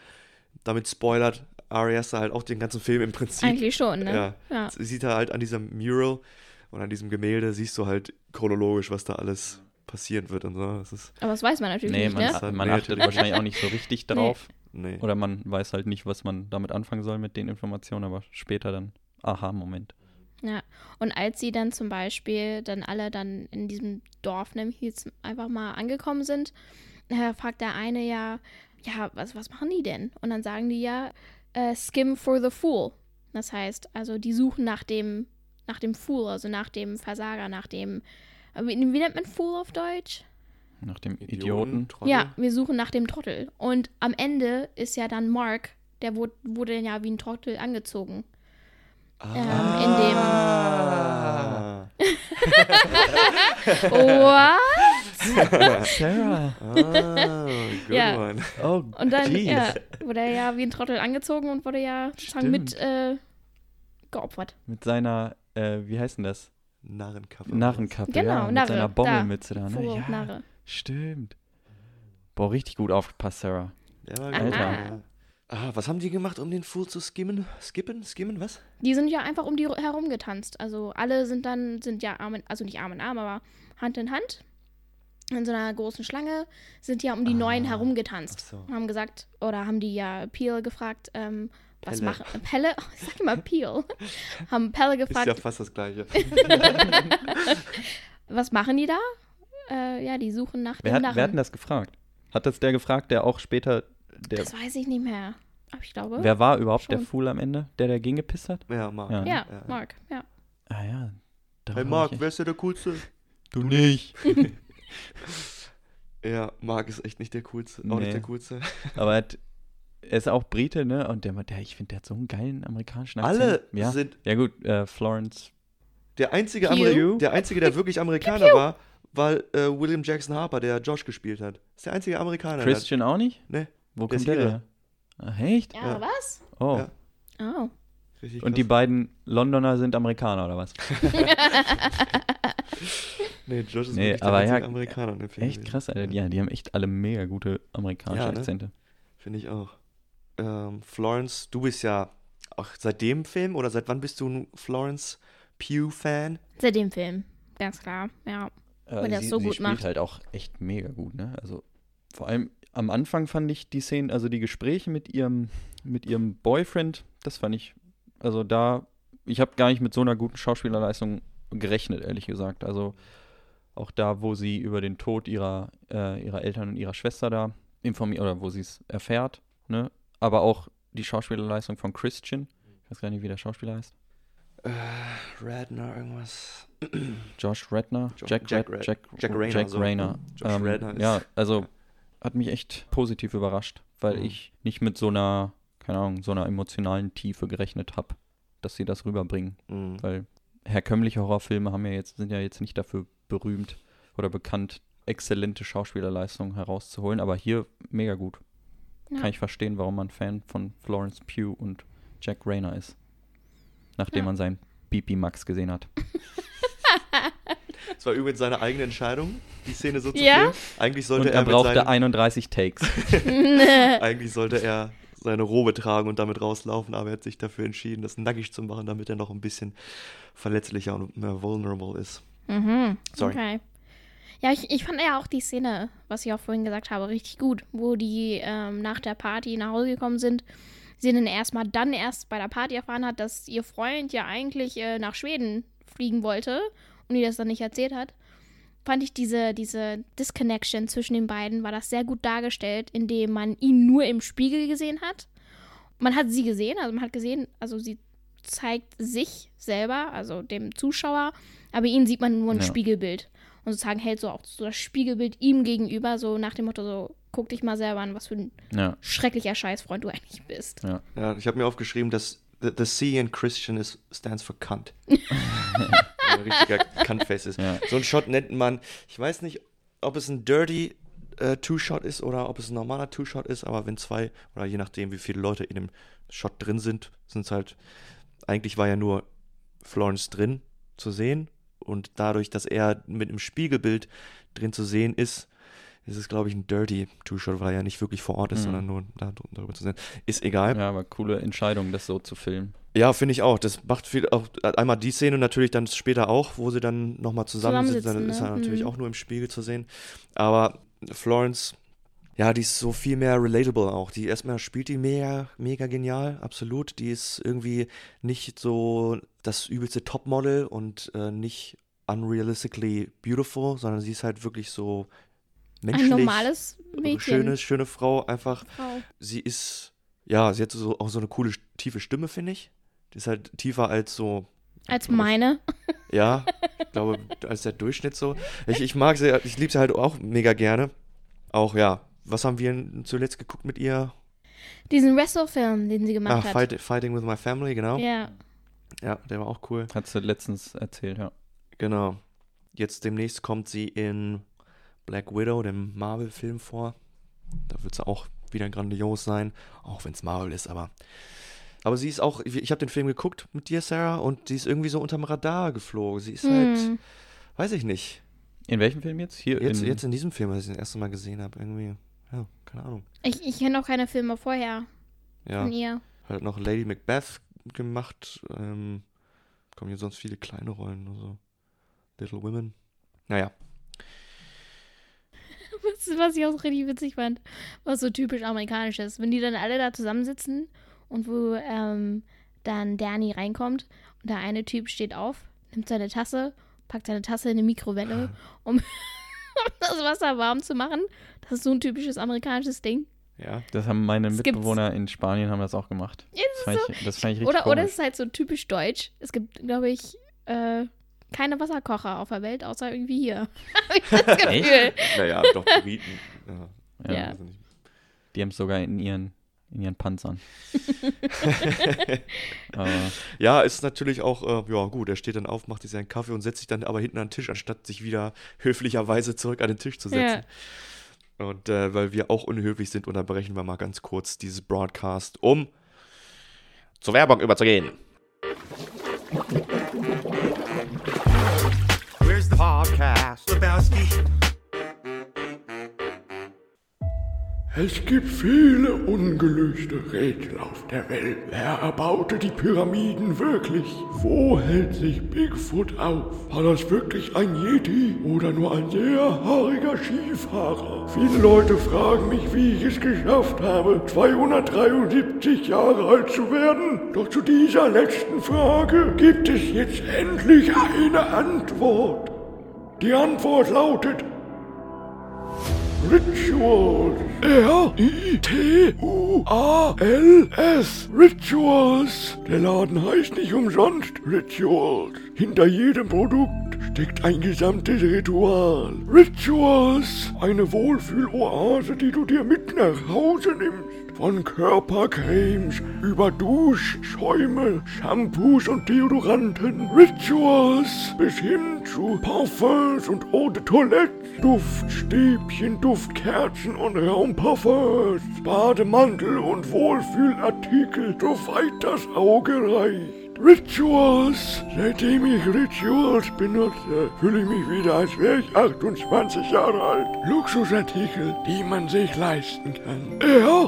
damit spoilert Ari Aster halt auch den ganzen Film im Prinzip. Eigentlich schon, ne? Ja. ja. Sie Sieht er halt an diesem Mural und an diesem Gemälde siehst du halt chronologisch, was da alles passieren wird und so. Das ist Aber das weiß man natürlich Nee, nicht, man, ne? man achtet natürlich. wahrscheinlich auch nicht so richtig drauf. nee. Oder man weiß halt nicht, was man damit anfangen soll mit den Informationen, aber später dann, aha, Moment. Ja. Und als sie dann zum Beispiel dann alle dann in diesem Dorf, nämlich jetzt einfach mal angekommen sind, äh, fragt der eine ja, ja, was, was machen die denn? Und dann sagen die ja, äh, skim for the fool. Das heißt, also die suchen nach dem, nach dem Fool, also nach dem Versager, nach dem, äh, wie, wie nennt man Fool auf Deutsch? Nach dem Idioten. Trottel. Ja, wir suchen nach dem Trottel. Und am Ende ist ja dann Mark, der wurde, wurde ja wie ein Trottel angezogen. Ähm, in dem. Ah. What? Sarah. Ah, good Ja. one. Oh, Und dann ja, wurde er ja wie ein Trottel angezogen und wurde ja sozusagen mit äh, geopfert. Mit seiner, äh, wie heißt denn das? Narrenkappe. Narrenkappe, Genau, ja. Mit Narre, seiner da. Bommelmütze da, ne? Fool, Ja, Narre. Stimmt. Boah, richtig gut aufgepasst, Sarah. Der war Alter. gut. Ja. Ah, was haben die gemacht, um den Fool zu skimmen? Skippen? Skimmen, was? Die sind ja einfach um die ru- herum getanzt. Also alle sind dann, sind ja Arm in, also nicht Arm in Arm, aber Hand in Hand. In so einer großen Schlange sind ja um die Neuen herumgetanzt. so. Und haben gesagt, oder haben die ja Peel gefragt, ähm, was Pelle. machen. Pelle? Oh, ich sag immer Peel. haben Pelle Ist ja gefragt, fast das Gleiche. was machen die da? Äh, ja, die suchen nach Wer dem hat, Narren. wer hat denn das gefragt? Hat das der gefragt, der auch später, der, Das weiß ich nicht mehr. Aber ich glaube. wer war überhaupt der Schon. Fool am Ende, der dagegen gepisst hat? Ja, Mark. Ja. Ja, Ja. Mark, ja. Ah ja. Hey Mark, wer ist denn der Coolste? Du nicht. Ja, Mark ist echt nicht der Coolste. Auch Nee. nicht der Coolste. Aber er, hat, er ist auch Brite, ne? Und der, der ich finde, der hat so einen geilen amerikanischen Akzent. Alle ja. sind. Ja gut, äh, Florence. Der einzige. Ameri der einzige, der wirklich Amerikaner war, war äh, William Jackson Harper, der Josh gespielt hat. Ist der einzige Amerikaner. der- Christian auch nicht? Nee, Wo der kommt der her? Ah, echt? Ja, Ja. was? Oh. Ja. Oh. richtig Und die beiden Londoner sind Amerikaner oder was? Nee, Josh ist Nee, aber der ja, Amerikaner in dem Film. Echt gewesen. krass, Alter. Ja, die haben echt alle mega gute amerikanische Ja, ne? Akzente. Finde ich auch. Ähm, Florence, du bist ja auch seit dem Film oder seit wann bist du ein Florence Pugh-Fan? Seit dem Film. Ganz klar, ja. Äh, Weil der sie, es so sie gut spielt macht. halt auch echt mega gut, ne? Also vor allem am Anfang fand ich die Szenen, also die Gespräche mit ihrem, mit ihrem Boyfriend, das fand ich, also da, ich habe gar nicht mit so einer guten Schauspielerleistung gerechnet, ehrlich gesagt. Also auch da, wo sie über den Tod ihrer, äh, ihrer Eltern und ihrer Schwester da informiert, oder wo sie es erfährt, ne? Aber auch die Schauspielerleistung von Christian, ich weiß gar nicht, wie der Schauspieler heißt. Äh, Radner, irgendwas. Josh Redner, Jo- Jack, Jack Red, Jack, Jack Rayner, Jack so. Rayner. Josh Ähm, Redner ja, also hat mich echt positiv überrascht, weil Mhm. ich nicht mit so einer, keine Ahnung, so einer emotionalen Tiefe gerechnet habe, dass sie das rüberbringen. Mhm. Weil herkömmliche Horrorfilme haben ja jetzt, sind ja jetzt nicht dafür berühmt, oder bekannt, exzellente Schauspielerleistung herauszuholen. Aber hier mega gut. Ja. Kann ich verstehen, warum man Fan von Florence Pugh und Jack Rayner ist. Nachdem Ja. man seinen Bibi Max gesehen hat. Das war übrigens seine eigene Entscheidung, die Szene so zu Ja? filmen. Eigentlich sollte und er, er brauchte seinen, 31 Takes. eigentlich sollte er seine Robe tragen und damit rauslaufen, aber er hat sich dafür entschieden, das nackig zu machen, damit er noch ein bisschen verletzlicher und mehr vulnerable ist. Mhm. Sorry. Okay. Ja, ich, ich fand ja auch die Szene, was ich auch vorhin gesagt habe, richtig gut, wo die ähm, nach der Party nach Hause gekommen sind. Sie dann erstmal dann erst bei der Party erfahren hat, dass ihr Freund ja eigentlich äh, nach Schweden fliegen wollte und ihr das dann nicht erzählt hat. Fand ich diese, diese Disconnection zwischen den beiden, war das sehr gut dargestellt, indem man ihn nur im Spiegel gesehen hat. Man hat sie gesehen, also man hat gesehen, also sie zeigt sich selber, also dem Zuschauer, aber ihn sieht man nur ein Ja. Spiegelbild. Und sozusagen hält so auch so das Spiegelbild ihm gegenüber, so nach dem Motto, so, guck dich mal selber an, was für ein Ja, schrecklicher Scheißfreund du eigentlich bist. ja. Ja, ich habe mir aufgeschrieben, dass the, the C in Christian is, stands for Cunt. ein richtiger Cuntface ist. Ja. So ein Shot nennt man, ich weiß nicht, ob es ein Dirty äh, Two-Shot ist oder ob es ein normaler Two-Shot ist, aber wenn zwei, oder je nachdem, wie viele Leute in dem Shot drin sind, sind es halt, eigentlich war ja nur Florence drin zu sehen und dadurch, dass er mit dem Spiegelbild drin zu sehen ist, ist es, glaube ich, ein Dirty Two-Shot, weil er ja nicht wirklich vor Ort ist, Mhm. sondern nur da, darüber zu sehen. Ist egal. ja, aber coole Entscheidung, das so zu filmen. Ja, finde ich auch. Das macht viel auch einmal die Szene natürlich dann später auch, wo sie dann nochmal zusammensitzen. Dann Zusammensitzen, ist er ne? natürlich Mhm. auch nur im Spiegel zu sehen. Aber Florence, ja, die ist so viel mehr relatable auch. Die erstmal spielt die mega, mega genial, absolut. Die ist irgendwie nicht so das übelste Topmodel und äh, nicht unrealistically beautiful, sondern sie ist halt wirklich so menschlich. Ein normales Mädchen. Schöne, schöne Frau, einfach Frau. sie ist, ja, sie hat so, auch so eine coole, tiefe Stimme, finde ich. Die ist halt tiefer als so, Als meine. ja, ich glaube, als der Durchschnitt so. Ich, ich mag sie, ich liebe sie halt auch mega gerne. Auch, ja, was haben wir zuletzt geguckt mit ihr? Diesen Wrestle-Film, den sie Ah, gemacht hat. Fight, Fighting with My Family, genau. Ja. Ja. der war auch cool. Hat sie letztens erzählt, ja. Genau. Jetzt demnächst kommt sie in Black Widow, dem Marvel-Film, vor. Da wird sie auch wieder grandios sein, auch wenn es Marvel ist, aber. Aber sie ist auch, ich habe den Film geguckt mit dir, Sarah, und sie ist irgendwie so unterm Radar geflogen. Sie ist halt, Hm. weiß ich nicht. In welchem Film jetzt? Hier Jetzt, in, jetzt in diesem Film, als ich den erste Mal gesehen habe, irgendwie, ja, keine Ahnung. Ich, ich kenne auch keine Filme vorher Ja, von ihr. halt noch Lady Macbeth gemacht. Ähm, kommen hier sonst viele kleine Rollen, also Little Women. Naja, Was, was ich auch richtig witzig fand, was so typisch amerikanisch ist. Wenn die dann alle da zusammensitzen und wo ähm, dann Danny reinkommt und der eine Typ steht auf, nimmt seine Tasse, packt seine Tasse in eine Mikrowelle, um, um das Wasser warm zu machen. Das ist so ein typisches amerikanisches Ding. ja. Das haben meine Das gibt's. Mitbewohner in Spanien haben das auch gemacht. Ja, Das fand ich, das fand ich richtig Oder, oder es ist halt so typisch deutsch. Es gibt, glaube ich, äh, keine Wasserkocher auf der Welt, außer irgendwie hier. Hab ich das Gefühl. Naja, doch, Briten. Ja. ja, Ja. Also Die haben es sogar in ihren, in ihren Panzern. Ja, ist natürlich auch, äh, ja gut, er steht dann auf, macht sich seinen Kaffee und setzt sich dann aber hinten an den Tisch, anstatt sich wieder höflicherweise zurück an den Tisch zu setzen. Und äh, weil wir auch unhöflich sind, unterbrechen wir mal ganz kurz dieses Broadcast, um zur Werbung überzugehen. Lebowski. Es gibt viele ungelöste Rätsel auf der Welt. Wer erbaute die Pyramiden wirklich? Wo hält sich Bigfoot auf? War das wirklich ein Yeti oder nur ein sehr haariger Skifahrer? Viele Leute fragen mich, wie ich es geschafft habe, 273 Jahre alt zu werden. Doch zu dieser letzten Frage gibt es jetzt endlich eine Antwort. Die Antwort lautet Rituals. R-I-T-U-A-L-S. Rituals. Der Laden heißt nicht umsonst Rituals. Hinter jedem Produkt steckt ein gesamtes Ritual. Rituals, eine Wohlfühloase, die du dir mit nach Hause nimmst. Von Körpercremes über Duschschäume, Shampoos und Deodoranten, Rituals bis hin zu Parfums und Eau de Toilette, Duftstäbchen, Duftkerzen und Raumparfums, Bademantel und Wohlfühlartikel, soweit das Auge reicht. Rituals. Seitdem ich Rituals benutze, fühle ich mich wieder, als wäre ich 28 Jahre alt. Luxusartikel, die man sich leisten kann. R-I-T-U-A-L-S.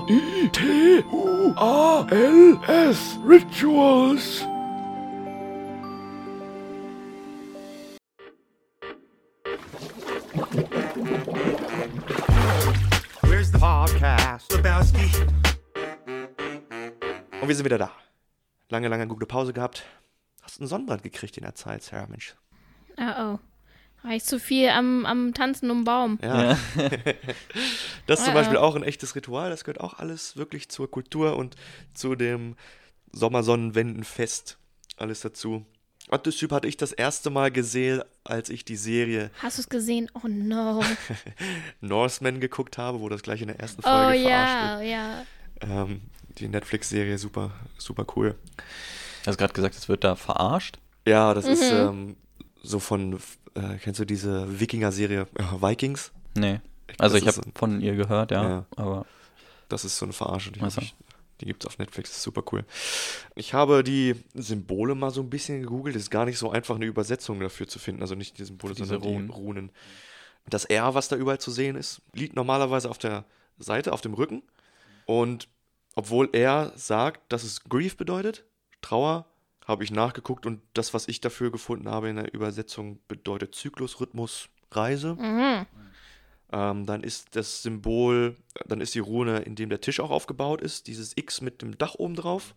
Rituals. Where's the podcast? Lebowski. Und wir sind wieder da. Lange, lange gute Pause gehabt. Hast einen Sonnenbrand gekriegt in der Zeit, Sarah, Mensch. Oh oh. War ich zu viel am, am Tanzen um Baum. Ja. das ist zum Ja. Beispiel auch ein echtes Ritual. Das gehört auch alles wirklich zur Kultur und zu dem Sommersonnenwendenfest. Alles dazu. Und das Typ hatte ich das erste Mal gesehen, als ich die Serie Hast du es gesehen? Oh no. Norseman geguckt habe, wo das gleich in der ersten Oh Folge verarscht ja, wird. ja. Ähm, die Netflix-Serie super, super cool. Hast gerade gesagt, es wird da verarscht. Ja, das ist Mhm. ähm, so von, äh, kennst du diese Wikinger-Serie äh, Vikings? Nee. Also ich ist habe von ihr gehört, ja. Ja. Aber Das ist so eine Verarsche, die, Ach hab so. ich, die gibt es auf Netflix, das ist super cool. Ich habe die Symbole mal so ein bisschen gegoogelt, es ist gar nicht so einfach eine Übersetzung dafür zu finden, also nicht die Symbole, Diese sondern Runen. die Runen. Das R, was da überall zu sehen ist, liegt normalerweise auf der Seite, auf dem Rücken und obwohl er sagt, dass es Grief bedeutet, Trauer, habe ich nachgeguckt und das, was ich dafür gefunden habe in der Übersetzung, bedeutet Zyklus, Rhythmus, Reise. Mhm. Ähm, dann ist das Symbol, dann ist die Rune, in dem der Tisch auch aufgebaut ist, dieses X mit dem Dach oben drauf,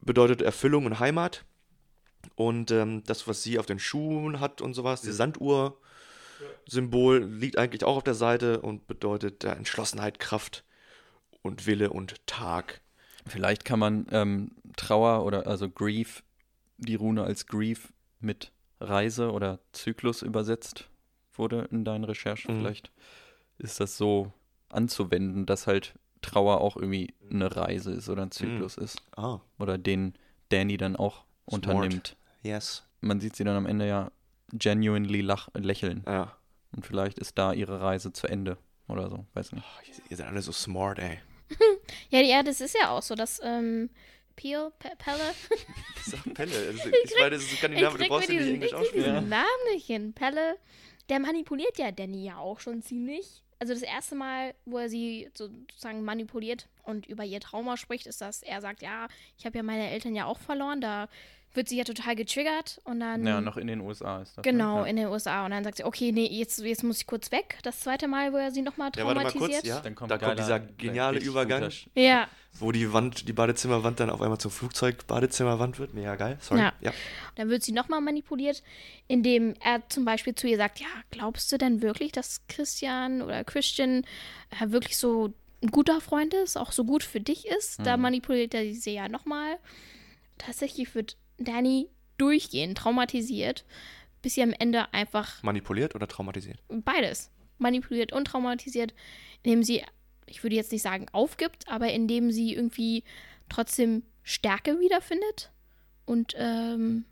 bedeutet Erfüllung und Heimat. Und ähm, das, was sie auf den Schuhen hat und sowas, die Sanduhr-Symbol, liegt eigentlich auch auf der Seite und bedeutet äh, Entschlossenheit, Kraft und Wille und Tag. vielleicht kann man ähm, Trauer oder also Grief, die Rune als Grief mit Reise oder Zyklus übersetzt wurde in deinen Recherchen. Mhm. Vielleicht ist das so anzuwenden, dass halt Trauer auch irgendwie eine Reise ist oder ein Zyklus ist. Ah, Oder den Danny dann auch Smart. unternimmt. yes. Man sieht sie dann am Ende ja genuinely lach lächeln. Ja. Und vielleicht ist da ihre Reise zu Ende oder so. Weiß nicht. Oh, ihr seid alle so smart, ey. Ja, ja, das ist ja auch so, dass ähm, Peel, Pe Pelle, Sag Pelle. Also, ich meine, das ist ich Skandinavisch, du brauchst ja nicht Englisch ich krieg diesen aussprechen. Namen nicht hin. Pelle, der manipuliert ja Danny ja auch schon ziemlich. Also das erste Mal, wo er sie sozusagen manipuliert und über ihr Trauma spricht, ist, dass er sagt, ja, ich habe ja meine Eltern ja auch verloren. Da wird sie ja total getriggert und dann Ja, noch in den USA ist das. ne? genau Ja. in den USA und dann sagt sie, okay, nee, jetzt, jetzt muss ich kurz weg. Das zweite Mal, wo er sie nochmal Ja, warte mal traumatisiert. kurz, ja. Dann kommt da kommt dieser geniale Übergang, ja. wo die Wand, die Badezimmerwand dann auf einmal zum Flugzeug-Badezimmerwand wird. Mega geil, sorry. Ja. Ja. Dann wird sie nochmal manipuliert, indem er zum Beispiel zu ihr sagt, ja, glaubst du denn wirklich, dass Christian oder Christian äh, wirklich so ein guter Freund ist, auch so gut für dich ist? Da manipuliert er sie ja nochmal. Tatsächlich wird Danny durchgehend traumatisiert, bis sie am Ende einfach Manipuliert oder traumatisiert? beides manipuliert und traumatisiert, indem sie, ich würde jetzt nicht sagen aufgibt, aber indem sie irgendwie trotzdem Stärke wiederfindet und ähm,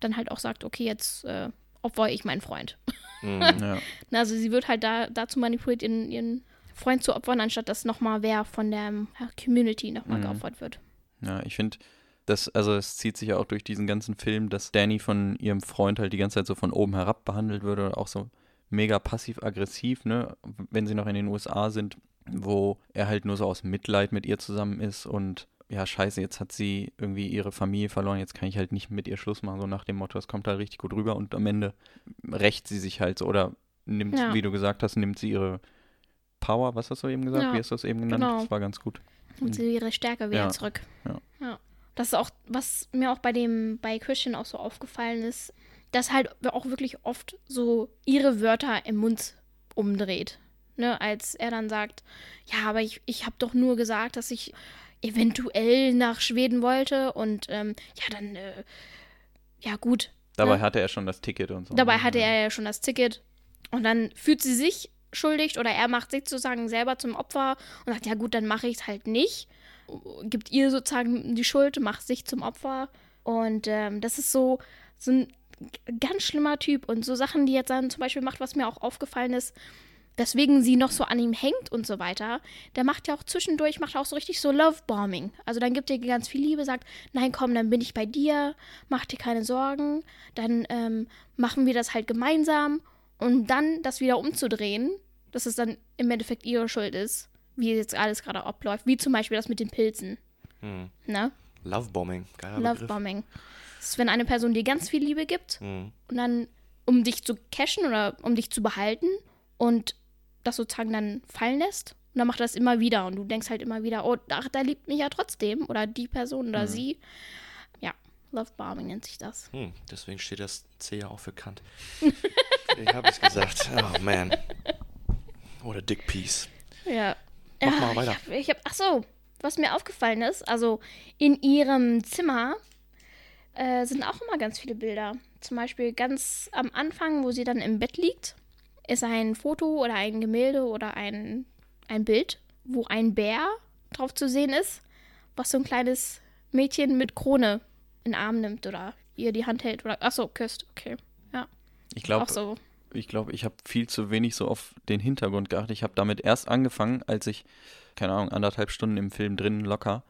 dann halt auch sagt, okay, jetzt äh, opfer ich meinen Freund. Mhm. Ja. Na, Also sie wird halt da, dazu manipuliert, ihren, ihren Freund zu opfern, anstatt dass nochmal wer von der ja, Community nochmal Mhm. geopfert wird. Ja, ich finde, das, also es zieht sich ja auch durch diesen ganzen Film, dass Danny von ihrem Freund halt die ganze Zeit so von oben herab behandelt wird oder auch so mega passiv-aggressiv, ne, wenn sie noch in den USA sind, wo er halt nur so aus Mitleid mit ihr zusammen ist und ja, scheiße, jetzt hat sie irgendwie ihre Familie verloren, jetzt kann ich halt nicht mit ihr Schluss machen, so nach dem Motto, es kommt halt richtig gut rüber und am Ende rächt sie sich halt so oder nimmt, Ja. wie du gesagt hast, nimmt sie ihre Power, was hast du eben gesagt? Ja, Wie hast du das eben genannt? genau. Das war ganz gut. Und sie ihre Stärke wieder Ja. zurück. Ja. Das ist auch, was mir auch bei dem, bei Christian auch so aufgefallen ist, dass halt auch wirklich oft so ihre Wörter im Mund umdreht. Ne, als er dann sagt, ja, aber ich, ich habe doch nur gesagt, dass ich eventuell nach Schweden wollte und ähm, ja, dann, äh, ja gut, Dabei Ja. hatte er schon das Ticket und so. Dabei hatte er ja schon das Ticket. Und dann fühlt sie sich schuldig oder er macht sich sozusagen selber zum Opfer und sagt, ja gut, dann mache ich es halt nicht. Gibt ihr sozusagen die Schuld, macht sich zum Opfer. Und ähm, das ist so, so ein ganz schlimmer Typ. Und so Sachen, die jetzt dann zum Beispiel macht, was mir auch aufgefallen ist, deswegen sie noch so an ihm hängt und so weiter, der macht ja auch zwischendurch, macht auch so richtig so Lovebombing. Also dann gibt er ihr ganz viel Liebe, sagt, nein, komm, dann bin ich bei dir, mach dir keine Sorgen, dann ähm, machen wir das halt gemeinsam und dann das wieder umzudrehen, dass es dann im Endeffekt ihre Schuld ist, wie jetzt alles gerade abläuft, wie zum Beispiel das mit den Pilzen. Hm. Ne? Lovebombing, geiler. Lovebombing. Das ist, wenn eine Person dir ganz viel Liebe gibt Hm. und dann, um dich zu cashen oder um dich zu behalten und das sozusagen dann fallen lässt. Und dann macht er das immer wieder und du denkst halt immer wieder, oh, ach, da liebt mich ja trotzdem oder die Person oder sie. Ja, Lovebombing nennt sich das. Hm, deswegen steht das C ja auch für Kant. ich habe es gesagt. Oh man. A dick piece. Ja. Mach mal weiter. Ich hab, ich hab, ach so, was mir aufgefallen ist, also in ihrem Zimmer äh, sind auch immer ganz viele Bilder. Zum Beispiel ganz am Anfang, wo sie dann im Bett liegt, ist ein Foto oder ein Gemälde oder ein, ein Bild, wo ein Bär drauf zu sehen ist, was so ein kleines Mädchen mit Krone in den Arm nimmt oder ihr die Hand hält oder, ach so, küsst, okay. Ja, Ich glaube, so. Ich, glaub, ich habe viel zu wenig so auf den Hintergrund geachtet. Ich habe damit erst angefangen, als ich, keine Ahnung, anderthalb Stunden im Film drin locker,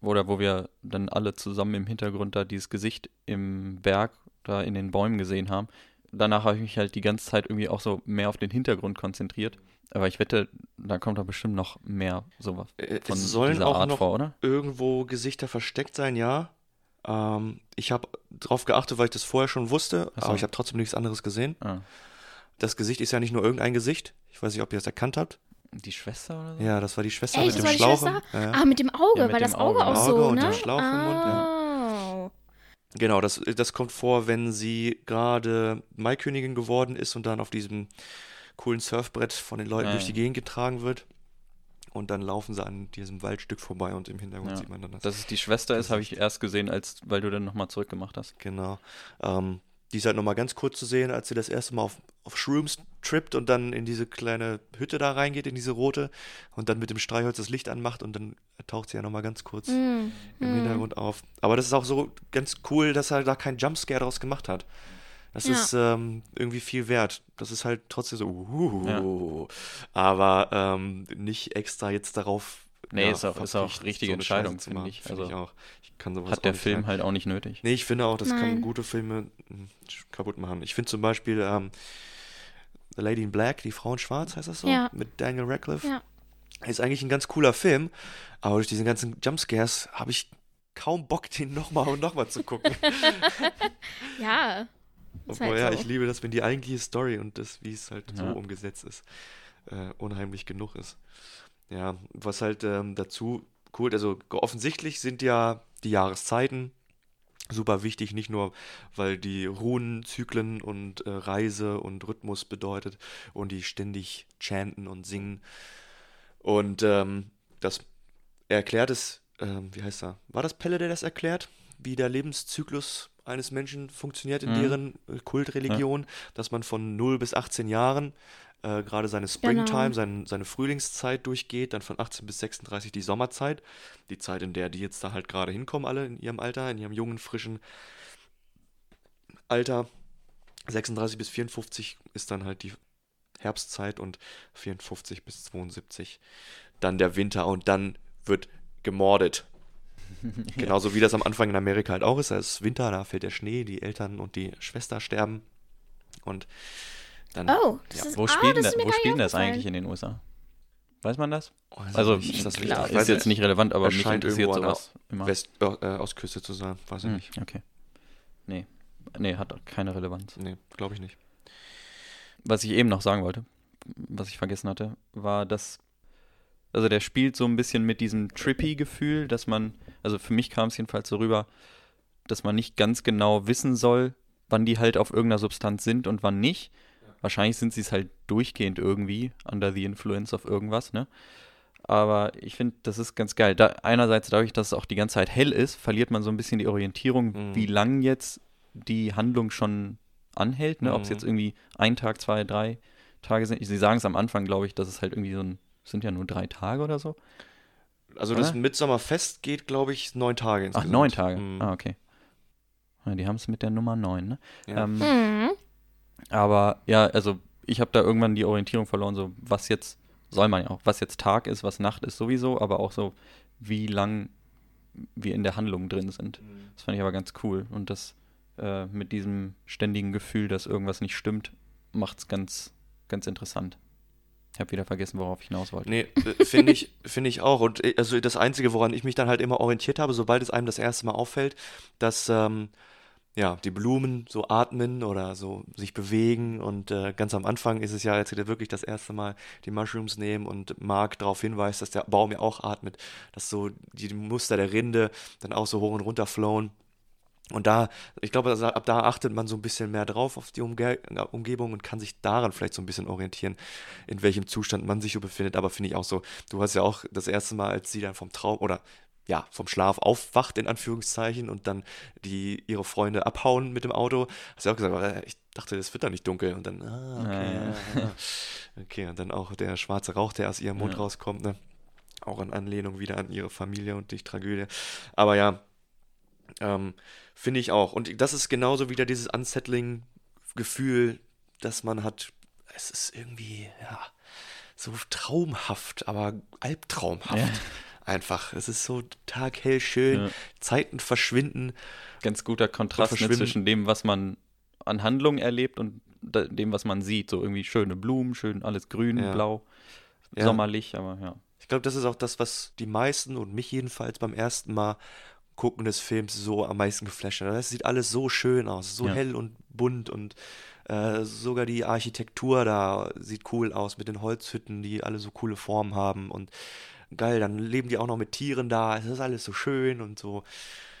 oder wo wir dann alle zusammen im Hintergrund da dieses Gesicht im Berg da in den Bäumen gesehen haben. Danach habe ich mich halt die ganze Zeit irgendwie auch so mehr auf den Hintergrund konzentriert. Aber ich wette, da kommt doch bestimmt noch mehr sowas Äh, von es sollen dieser auch Art noch vor, oder? irgendwo Gesichter versteckt sein, ja. Ähm, ich habe drauf geachtet, weil ich das vorher schon wusste, so. aber ich habe trotzdem nichts anderes gesehen. Ah, Das Gesicht ist ja nicht nur irgendein Gesicht. Ich weiß nicht, ob ihr das erkannt habt. die Schwester oder so? Ja, das war die Schwester Echt, mit das dem war die Schlauch. Schwester? im- Ja, ja. Ah, mit dem Auge, Ja, mit weil dem das Auge, Auge. auch Auge so, und ne? der Schlauch im Mund, Oh. Genau, das, das kommt vor, wenn sie gerade Maikönigin geworden ist und dann auf diesem coolen Surfbrett von den Leuten Ja, durch ja. die Gegend getragen wird. Und dann laufen sie an diesem Waldstück vorbei und im Hintergrund Ja. sieht man dann das. Dass es die Schwester ist, habe ich erst gesehen, als weil du dann nochmal zurückgemacht hast. Genau. Ähm, die ist halt nochmal ganz kurz zu sehen, als sie das erste Mal auf, auf Shrooms trippt und dann in diese kleine Hütte da reingeht, in diese rote, und dann mit dem Streichholz das Licht anmacht und dann taucht sie ja nochmal ganz kurz Mm, im mm. Hintergrund auf. Aber das ist auch so ganz cool, dass er da keinen Jumpscare draus gemacht hat. Das Ja. ist ähm, irgendwie viel wert. Das ist halt trotzdem so, uh, aber ähm, nicht extra jetzt darauf. Nee, ist auch- ist auch richtige eine Entscheidung, finde machen. ich. Finde Also ich auch. Ich kann sowas Hat der Film leiden. halt auch nicht nötig. Nee, ich finde auch, das kann Nein. gute Filme kaputt machen. Ich finde zum Beispiel ähm, The Lady in Black, die Frau in Schwarz, heißt das so? Ja. Mit Daniel Radcliffe. Ja. Ist eigentlich ein ganz cooler Film, aber durch diese ganzen Jumpscares habe ich kaum Bock, den nochmal und nochmal zu gucken. Ja. Obwohl, halt ja, so. ich liebe das, wenn die eigentliche Story und das, wie es halt so Ja. umgesetzt ist, äh, unheimlich genug ist. Ja, was halt ähm, dazu cool, also offensichtlich sind ja die Jahreszeiten super wichtig, nicht nur, weil die Runenzyklen und äh, Reise und Rhythmus bedeutet und die ständig chanten und singen. Und ähm, das erklärt es, ähm, wie heißt er? War das Pelle, der das erklärt? Wie der Lebenszyklus eines Menschen funktioniert in Mhm. deren äh, Kultreligion, dass man von 0 bis 18 Jahren äh, gerade seine Springtime, Genau. sein, seine Frühlingszeit durchgeht, dann von 18 bis 36 die Sommerzeit, die Zeit, in der die jetzt da halt gerade hinkommen, alle in ihrem Alter, in ihrem jungen, frischen Alter. 36 bis 54 ist dann halt die Herbstzeit und 54 bis 72 dann der Winter und dann wird gemordet. Genauso wie das am Anfang in Amerika halt auch ist. Da ist Winter, da fällt der Schnee, die Eltern und die Schwester sterben. Und dann. Oh, das Ja. ist, Wo ah, spielt denn das mir wo gar spielt denn nicht das eigentlich in den USA? Weiß man das? Oh, Also, das- ist das? Ich ist jetzt nicht relevant, aber Es mich scheint interessiert sowas immer. West, äh, Ostküste zu sein, weiß ich Hm, nicht. okay. Nee. Nee, hat keine Relevanz. Nee, glaube ich nicht. Was ich eben noch sagen wollte, was ich vergessen hatte, war, dass. Also der spielt so ein bisschen mit diesem Trippy-Gefühl, dass man, also für mich kam es jedenfalls so rüber, dass man nicht ganz genau wissen soll, wann die halt auf irgendeiner Substanz sind und wann nicht. Wahrscheinlich sind sie es halt durchgehend irgendwie, under the influence of irgendwas, ne? Aber ich finde, das ist ganz geil. Da, einerseits dadurch, dass es auch die ganze Zeit hell ist, verliert man so ein bisschen die Orientierung, Mhm. wie lang jetzt die Handlung schon anhält, ne? ob es Mhm. jetzt irgendwie ein Tag, zwei, drei Tage sind. Sie sagen es am Anfang, glaube ich, dass es halt irgendwie so ein, es sind ja nur drei Tage oder so. Also das Oder? Mitsommerfest geht, glaube ich, neun Tage Ach, insgesamt. neun Tage. Mhm. Ah, okay. Ja, die haben es mit der Nummer neun, ne? Ja. Ähm, Mhm. Aber ja, also ich habe da irgendwann die Orientierung verloren, so was jetzt, soll man ja auch, was jetzt Tag ist, was Nacht ist sowieso, aber auch so, wie lang wir in der Handlung drin sind. Das fand ich aber ganz cool. Und das äh, mit diesem ständigen Gefühl, dass irgendwas nicht stimmt, macht es ganz, ganz interessant. Ich habe wieder vergessen, worauf ich hinaus wollte. Nee, äh, finde ich, finde ich auch. Und äh, also das Einzige, woran ich mich dann halt immer orientiert habe, sobald es einem das erste Mal auffällt, dass ähm, ja, die Blumen so atmen oder so sich bewegen. Und äh, ganz am Anfang ist es ja, als sie da wirklich das erste Mal die Mushrooms nehmen und Mark darauf hinweist, dass der Baum ja auch atmet, dass so die, die Muster der Rinde dann auch so hoch und runter flowen. Und da, ich glaube, also ab da achtet man so ein bisschen mehr drauf auf die Umge Umgebung und kann sich daran vielleicht so ein bisschen orientieren, in welchem Zustand man sich so befindet. Aber finde ich auch so, du hast ja auch das erste Mal, als sie dann vom Traum oder ja, vom Schlaf aufwacht, in Anführungszeichen, und dann die ihre Freunde abhauen mit dem Auto, hast du auch gesagt, "Oh, ich dachte, es wird da nicht dunkel. Und dann, ah, okay, Ja, ja. ja, ja. okay, und dann auch der schwarze Rauch, der aus ihrem Mund Ja. rauskommt, ne? Auch in Anlehnung wieder an ihre Familie und die Tragödie. Aber ja, ähm, finde ich auch. Und das ist genauso wieder dieses Unsettling-Gefühl, das man hat. Es ist irgendwie, ja, so traumhaft, aber albtraumhaft. Ja. Einfach. Es ist so taghell schön, Ja. Zeiten verschwinden. Ganz guter Kontrast ne, zwischen dem, was man an Handlungen erlebt und dem, was man sieht. So irgendwie schöne Blumen, schön alles grün, Ja. blau, Ja. sommerlich, aber ja. Ich glaube, das ist auch das, was die meisten und mich jedenfalls beim ersten Mal gucken des Films so am meisten geflasht hat. Das sieht alles so schön aus, so hell und bunt und äh, sogar die Architektur da sieht cool aus mit den Holzhütten, die alle so coole Formen haben und geil, dann leben die auch noch mit Tieren da. Es ist alles so schön und so.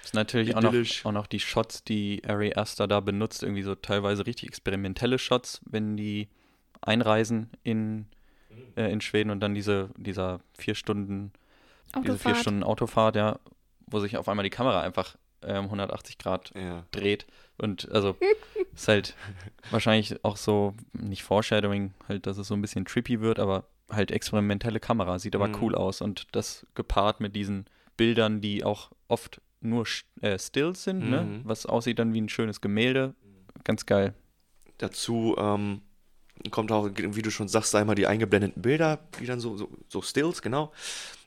Das ist natürlich auch noch, auch noch die Shots, die Ari Aster da benutzt, irgendwie so teilweise richtig experimentelle Shots, wenn die einreisen in, äh, in Schweden und dann diese, dieser vier Stunden, diese vier Autofahrt. Stunden Autofahrt, ja, wo sich auf einmal die Kamera einfach ähm, 180 Grad Ja. dreht. Und also ist halt wahrscheinlich auch so, nicht Foreshadowing, halt, dass es so ein bisschen trippy wird, aber halt experimentelle Kamera, sieht aber Mhm. cool aus. Und das gepaart mit diesen Bildern, die auch oft nur äh, Stills sind, ne? Mhm. was aussieht dann wie ein schönes Gemälde. Ganz geil. Dazu ähm, kommt auch, wie du schon sagst, einmal die eingeblendeten Bilder, die dann so, so, so Stills, genau.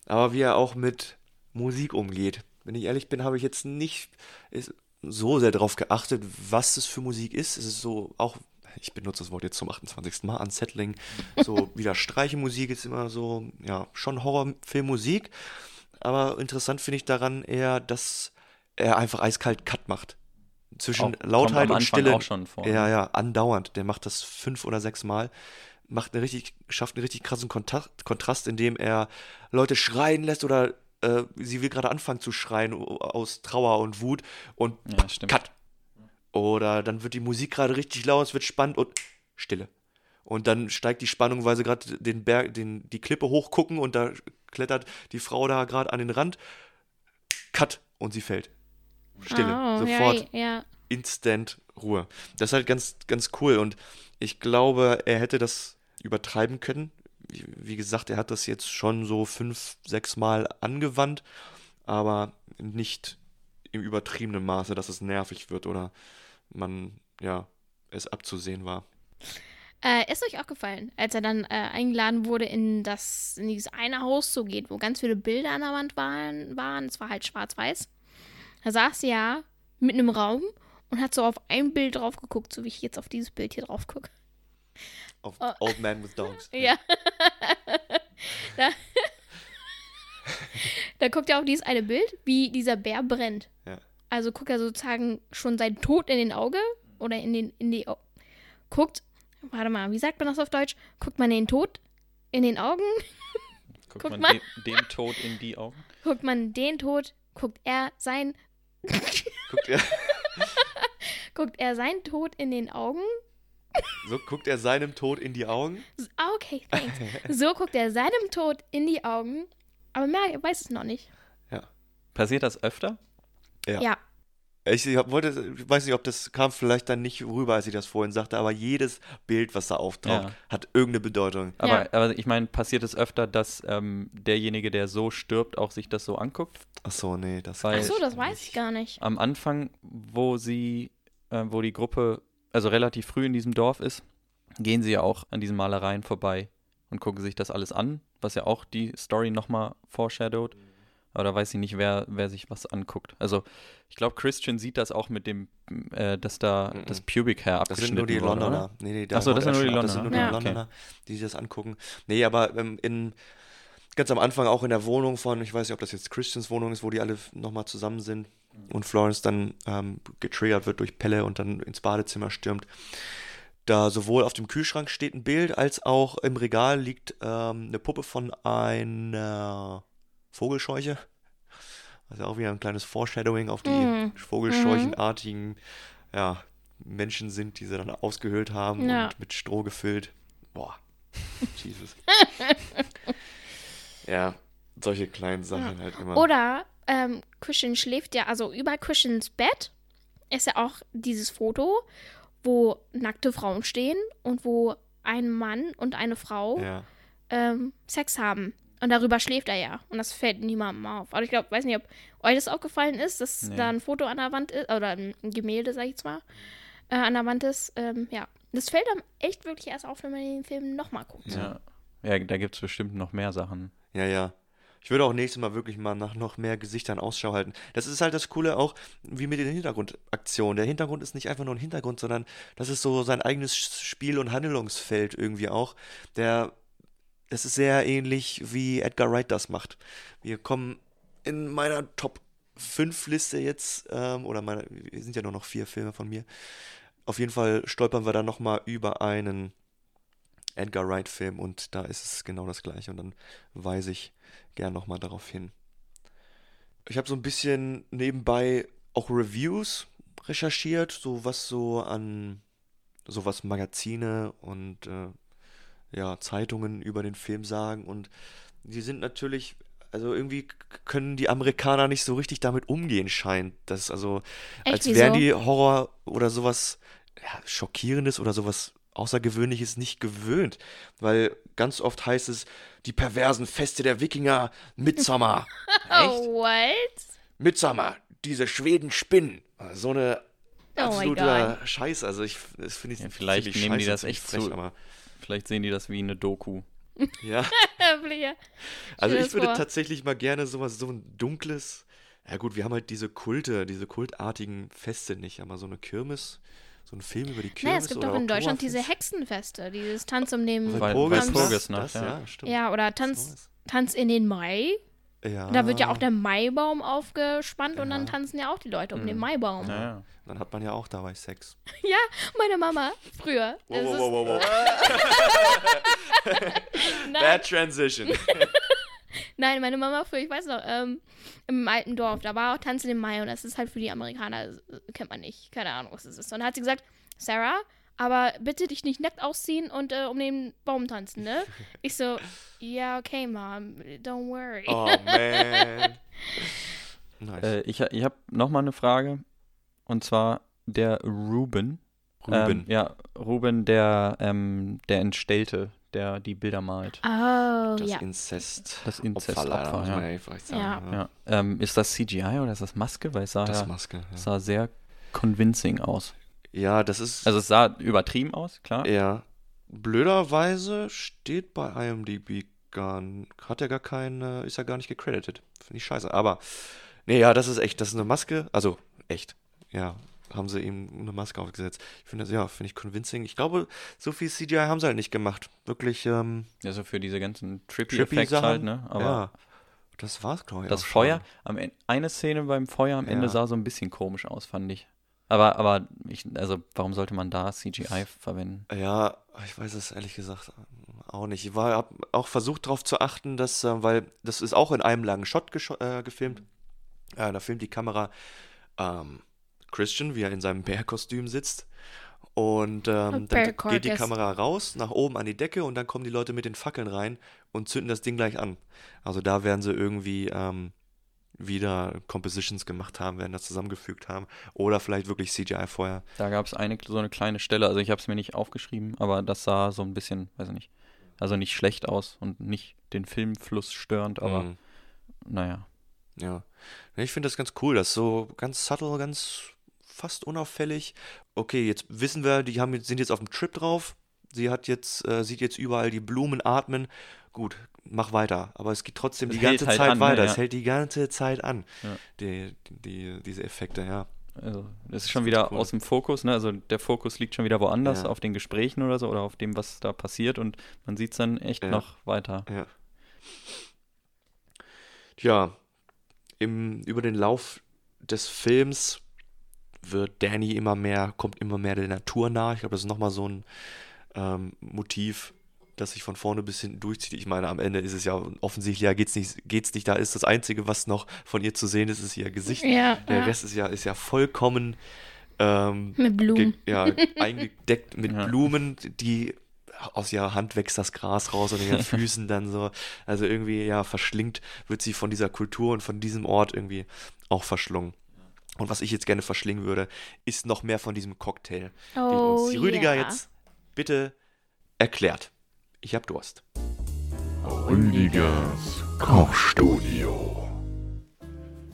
Aber wie er auch mit Musik umgeht. Wenn ich ehrlich bin, habe ich jetzt nicht ist, so sehr darauf geachtet, was es für Musik ist. Es ist so auch, ich benutze das Wort jetzt zum 28. Mal, Unsettling. So wieder Streichemusik ist immer so, ja, schon Horrorfilmmusik. Aber interessant finde ich daran eher, dass er einfach eiskalt Cut macht. Zwischen Auch- Lautheit und Stille. auch schon vor. Ja, ja, andauernd. Der macht das fünf oder sechs Mal. Macht eine richtig, schafft einen richtig krassen Kontakt, Kontrast, indem er Leute schreien lässt oder äh, sie will gerade anfangen zu schreien aus Trauer und Wut und Ja, stimmt. Cut. Oder dann wird die Musik gerade richtig laut, es wird spannend und Stille. Und dann steigt die Spannung, weil sie gerade den Berg, den, die Klippe hochgucken und da klettert die Frau da gerade an den Rand. Cut und sie fällt. Stille. Oh, Sofort Ja, ja. instant Ruhe. Das ist halt ganz, ganz cool und ich glaube, er hätte das übertreiben können. Wie, wie gesagt, er hat das jetzt schon so fünf, sechs Mal angewandt, aber nicht im übertriebenen Maße, dass es nervig wird oder man, ja, es abzusehen war. Äh, ist euch auch gefallen, als er dann äh, eingeladen wurde, in das in dieses eine Haus zu gehen, wo ganz viele Bilder an der Wand waren, waren. Es war halt schwarz-weiß. Da saß sie ja mitten im Raum und hat so auf ein Bild drauf geguckt, so wie ich jetzt auf dieses Bild hier drauf gucke. Auf Oh. Old Man with Dogs. Ja. da, da guckt er auf dieses eine Bild, wie dieser Bär brennt. Ja. Also guckt er sozusagen schon sein Tod in den Auge oder in den in die Au guckt. Warte mal, wie sagt man das auf Deutsch? Guckt man den Tod in den Augen? Guckt, Guck man mal. Dem, dem Tod in die Augen? Guckt man den Tod? Guckt er sein Guckt er, guckt er sein Tod in den Augen? so guckt er seinem Tod in die Augen. Ah, okay, thanks. So guckt er seinem Tod in die Augen, aber mehr weiß es noch nicht. Ja. Passiert das öfter? Ja. Ja. Ich wollte, ich weiß nicht, ob das kam vielleicht dann nicht rüber, als ich das vorhin sagte, aber jedes Bild, was da auftaucht, Ja. hat irgendeine Bedeutung. Aber, Ja. aber ich meine, passiert es öfter, dass ähm, derjenige, der so stirbt, auch sich das so anguckt? Ach so, nee, das Ach so, das weiß ich gar nicht. Am Anfang, wo sie, äh, wo die Gruppe, also relativ früh in diesem Dorf ist, gehen sie ja auch an diesen Malereien vorbei und gucken sich das alles an, was ja auch die Story nochmal foreshadowed. Aber da weiß ich nicht, wer, wer sich was anguckt. Also ich glaube, Christian sieht das auch mit dem, äh, dass da Mhm. das Pubic Hair Das sind abgeschnitten nur die wurde, Londoner. oder? Nee, nee, Ach so, das sind nur die ab. Das sind nur die Londoner. Ja, okay. Londoner, die sich das angucken. Nee, aber ähm, in, ganz am Anfang auch in der Wohnung von, ich weiß nicht, ob das jetzt Christians Wohnung ist, wo die alle nochmal zusammen sind und Florence dann ähm, getriggert wird durch Pelle und dann ins Badezimmer stürmt. Da sowohl auf dem Kühlschrank steht ein Bild, als auch im Regal liegt ähm, eine Puppe von einer Vogelscheuche. Also auch wieder ein kleines Foreshadowing auf die Mhm. Vogelscheuchenartigen ja, Menschen sind, die sie dann ausgehöhlt haben Ja. und mit Stroh gefüllt. Boah, Jesus. ja, solche kleinen Sachen halt immer. Oder ähm, Christian schläft ja, also über Christians Bett ist ja auch dieses Foto, wo nackte Frauen stehen und wo ein Mann und eine Frau ja. ähm, Sex haben. Und darüber schläft er ja. Und das fällt niemandem auf. Aber ich glaube, weiß nicht, ob euch das aufgefallen ist, dass Nee. da ein Foto an der Wand ist, oder ein Gemälde, sag ich jetzt mal, äh, an der Wand ist. Ähm, ja. Das fällt einem echt wirklich erst auf, wenn man den Film nochmal guckt. Ja, ja da gibt es bestimmt noch mehr Sachen. Ja, ja. Ich würde auch nächstes Mal wirklich mal nach noch mehr Gesichtern Ausschau halten. Das ist halt das Coole auch, wie mit den Hintergrundaktionen. Der Hintergrund ist nicht einfach nur ein Hintergrund, sondern das ist so sein eigenes Spiel- und Handlungsfeld irgendwie auch. Der, das ist sehr ähnlich, wie Edgar Wright das macht. Wir kommen in meiner Top 5 Liste jetzt, ähm, oder meine, wir sind ja nur noch vier Filme von mir. Auf jeden Fall stolpern wir dann nochmal über einen Edgar Wright-Film und da ist es genau das gleiche und dann weise ich gern nochmal darauf hin. Ich habe so ein bisschen nebenbei auch Reviews recherchiert, so was so an so Magazine und äh, ja, Zeitungen über den Film sagen und die sind natürlich, also irgendwie können die Amerikaner nicht so richtig damit umgehen, scheint. Das also, Echt, als wieso? wären die Horror oder sowas ja, Schockierendes oder sowas Außergewöhnliches nicht gewöhnt. Weil ganz oft heißt es, die perversen Feste der Wikinger, Midsommer. Oh, what? Midsommer, diese Schweden spinnen. So eine Oh absoluter Scheiß. Also ich das finde ich Ja, vielleicht nehmen die das echt frech, zu- aber Vielleicht sehen die das wie eine Doku. ja. Also ich würde tatsächlich mal gerne sowas, so ein dunkles. Ja gut, wir haben halt diese Kulte, diese kultartigen Feste nicht, aber so eine Kirmes, so ein Film über die Kirmes. Naja, es gibt oder doch in Deutschland diese. Hexenfeste, dieses Tanz um den. Walpurgis- Walpurgisnacht, das, ja. ja, stimmt. Ja, oder Tanz, Tanz in den Mai. Ja. Da wird ja auch der Maibaum aufgespannt und dann Ja. tanzen ja auch die Leute um den Mhm. Maibaum. Ja, ja. Dann hat man ja auch dabei Sex. Ja, meine Mama früher. Das ist- wow. Nein, Bad transition. nein, meine Mama früher, ich weiß noch, ähm, im alten Dorf, da war auch Tanzen im Mai und das ist halt für die Amerikaner, äh, kennt man nicht, keine Ahnung, was das ist. Und dann hat sie gesagt, Sarah, aber bitte dich nicht nackt ausziehen und äh, um den Baum tanzen, ne? Ich so, ja, okay, Mom, don't worry. Oh man. Nice. Äh, ich ich habe nochmal eine Frage. Und zwar der Ruben. Ruben. Ähm, ja, Ruben, der, ähm, der Entstellte, der die Bilder malt. Oh, das ja. Incest. Das Opfer, Incestopfer, leider, muss man ja. einfach sagen. Ja. Ja. Ähm, ist das CGI oder ist das Maske? Weil es sah, Das ja, Maske. es Ja. sah sehr convincing aus. Ja, das ist. Also es sah übertrieben aus, klar. Ja. Blöderweise steht bei IMDb gar, hat er gar keine, ist ja gar nicht gecredited. Finde ich scheiße. Aber, nee, ja, das ist echt, das ist eine Maske. Also, echt. Ja, haben sie ihm eine Maske aufgesetzt. Ich finde das, ja, finde ich convincing. Ich glaube, so viel CGI haben sie halt nicht gemacht. Wirklich, ähm, Also für diese ganzen trippy Trippy-Effekte Sachen. halt, ne? Aber ja, das war's, glaube ich. das. Feuer, am Ende, eine Szene beim Feuer am Ende Ja. sah so ein bisschen komisch aus, fand ich. Aber, aber ich, also warum sollte man da CGI verwenden? Ja, ich weiß es ehrlich gesagt auch nicht. Ich war, hab auch versucht darauf zu achten, dass, äh, weil das ist auch in einem langen Shot äh, gefilmt. Äh, da filmt die Kamera ähm, Christian, wie er in seinem Bärkostüm sitzt. Und ähm, dann geht die. Kamera raus, nach oben an die Decke und dann kommen die Leute mit den Fackeln rein und zünden das Ding gleich an. Also da werden sie irgendwie ähm, wieder Compositions gemacht haben, werden das zusammengefügt haben. Oder vielleicht wirklich CGI vorher. Da gab es eine so eine kleine Stelle, also ich habe es mir nicht aufgeschrieben, aber das sah so ein bisschen, weiß ich nicht, also nicht schlecht aus und nicht den Filmfluss störend, aber Mhm. naja. Ja. Ich finde das ganz cool, das ist so ganz subtle, ganz fast unauffällig. Okay, jetzt wissen wir, die haben, sind jetzt auf dem Trip drauf. Sie hat jetzt, äh, sieht jetzt überall die Blumen atmen. Gut, mach weiter. Aber es geht trotzdem Es die ganze halt Zeit an, ne? weiter. Ja. Es hält die ganze Zeit an. Ja. Die, die, diese Effekte, ja. Also, das ist schon wieder cool. aus dem Fokus, ne? Also der Fokus liegt schon wieder woanders, Ja. auf den Gesprächen oder so oder auf dem, was da passiert und man sieht es dann echt noch weiter. Ja. Tja, im, über den Lauf des Films wird Danny immer mehr, kommt immer mehr der Natur nahe. Ich glaube, das ist nochmal so ein ähm, Motiv, das sich von vorne bis hinten durchzieht. Ich meine, am Ende ist es ja offensichtlich, ja, geht's nicht, geht's nicht, da ist das Einzige, was noch von ihr zu sehen ist, ist ihr Gesicht. Ja, Der ja. Rest ist ja, ist ja vollkommen ähm, Mit Blumen. ja, eingedeckt mit Ja. Blumen, die aus ihrer Hand wächst das Gras raus und in ihren Füßen dann so. Also irgendwie, ja, verschlingt wird sie von dieser Kultur und von diesem Ort irgendwie auch verschlungen. Und was ich jetzt gerne verschlingen würde, ist noch mehr von diesem Cocktail, den Oh, uns die Rüdiger ja. jetzt bitte erklärt. Ich hab Durst. Rüdigers Kochstudio.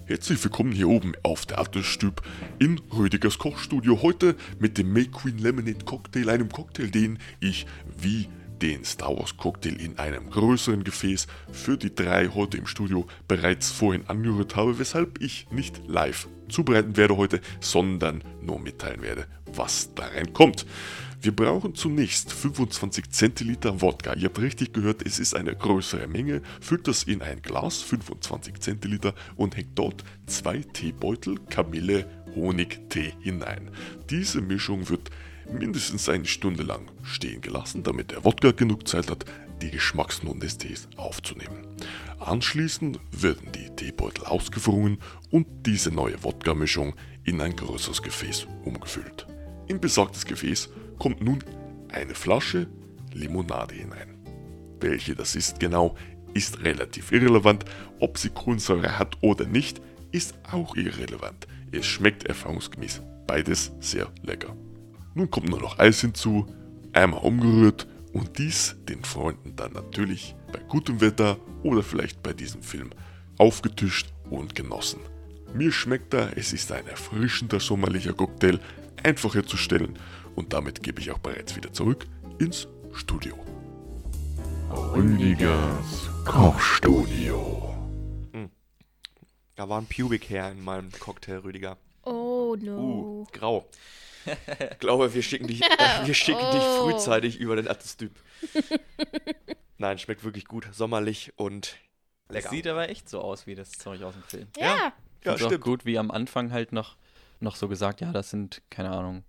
Herzlich willkommen hier oben auf der Attelstüb in Rüdigers Kochstudio. Heute mit dem May Queen Lemonade Cocktail, einem Cocktail, den ich wie den Star Wars Cocktail in einem größeren Gefäß für die drei heute im Studio bereits vorhin angerührt habe, weshalb ich nicht live zubereiten werde heute, sondern nur mitteilen werde, was da reinkommt. Wir brauchen zunächst 25 Zentiliter Wodka. Ihr habt richtig gehört, es ist eine größere Menge. Füllt das in ein Glas, 25 Zentiliter, und hängt dort zwei Teebeutel Kamille Honigtee hinein. Diese Mischung wird mindestens eine Stunde lang stehen gelassen, damit der Wodka genug Zeit hat, die Geschmacksnoten des Tees aufzunehmen. Anschließend werden die Teebeutel ausgewrungen und diese neue Wodka-Mischung in ein größeres Gefäß umgefüllt. In besagtes Gefäß kommt nun eine Flasche Limonade hinein. Welche das ist genau, ist relativ irrelevant. Ob sie Kohlensäure hat oder nicht, ist auch irrelevant. Es schmeckt erfahrungsgemäß beides sehr lecker. Nun kommt nur noch Eis hinzu, einmal umgerührt und dies den Freunden dann natürlich bei gutem Wetter oder vielleicht bei diesem Film aufgetischt und genossen. Mir schmeckt er, es ist ein erfrischender sommerlicher Cocktail, einfach herzustellen und damit gebe ich auch bereits wieder zurück ins Studio. Rüdigers Kochstudio. Da war ein Pubic Hair in meinem Cocktail, Rüdiger. Oh Uh, no. grau. Ich glaube, wir schicken dich, äh, wir schicken dich Oh. frühzeitig über den Attestyp. Nein, schmeckt wirklich gut, sommerlich und lecker. Sieht aber echt so aus wie das Zeug aus dem Film. Ja. ja, auch stimmt. gut, wie am Anfang halt noch, noch so gesagt, ja, das sind, keine Ahnung,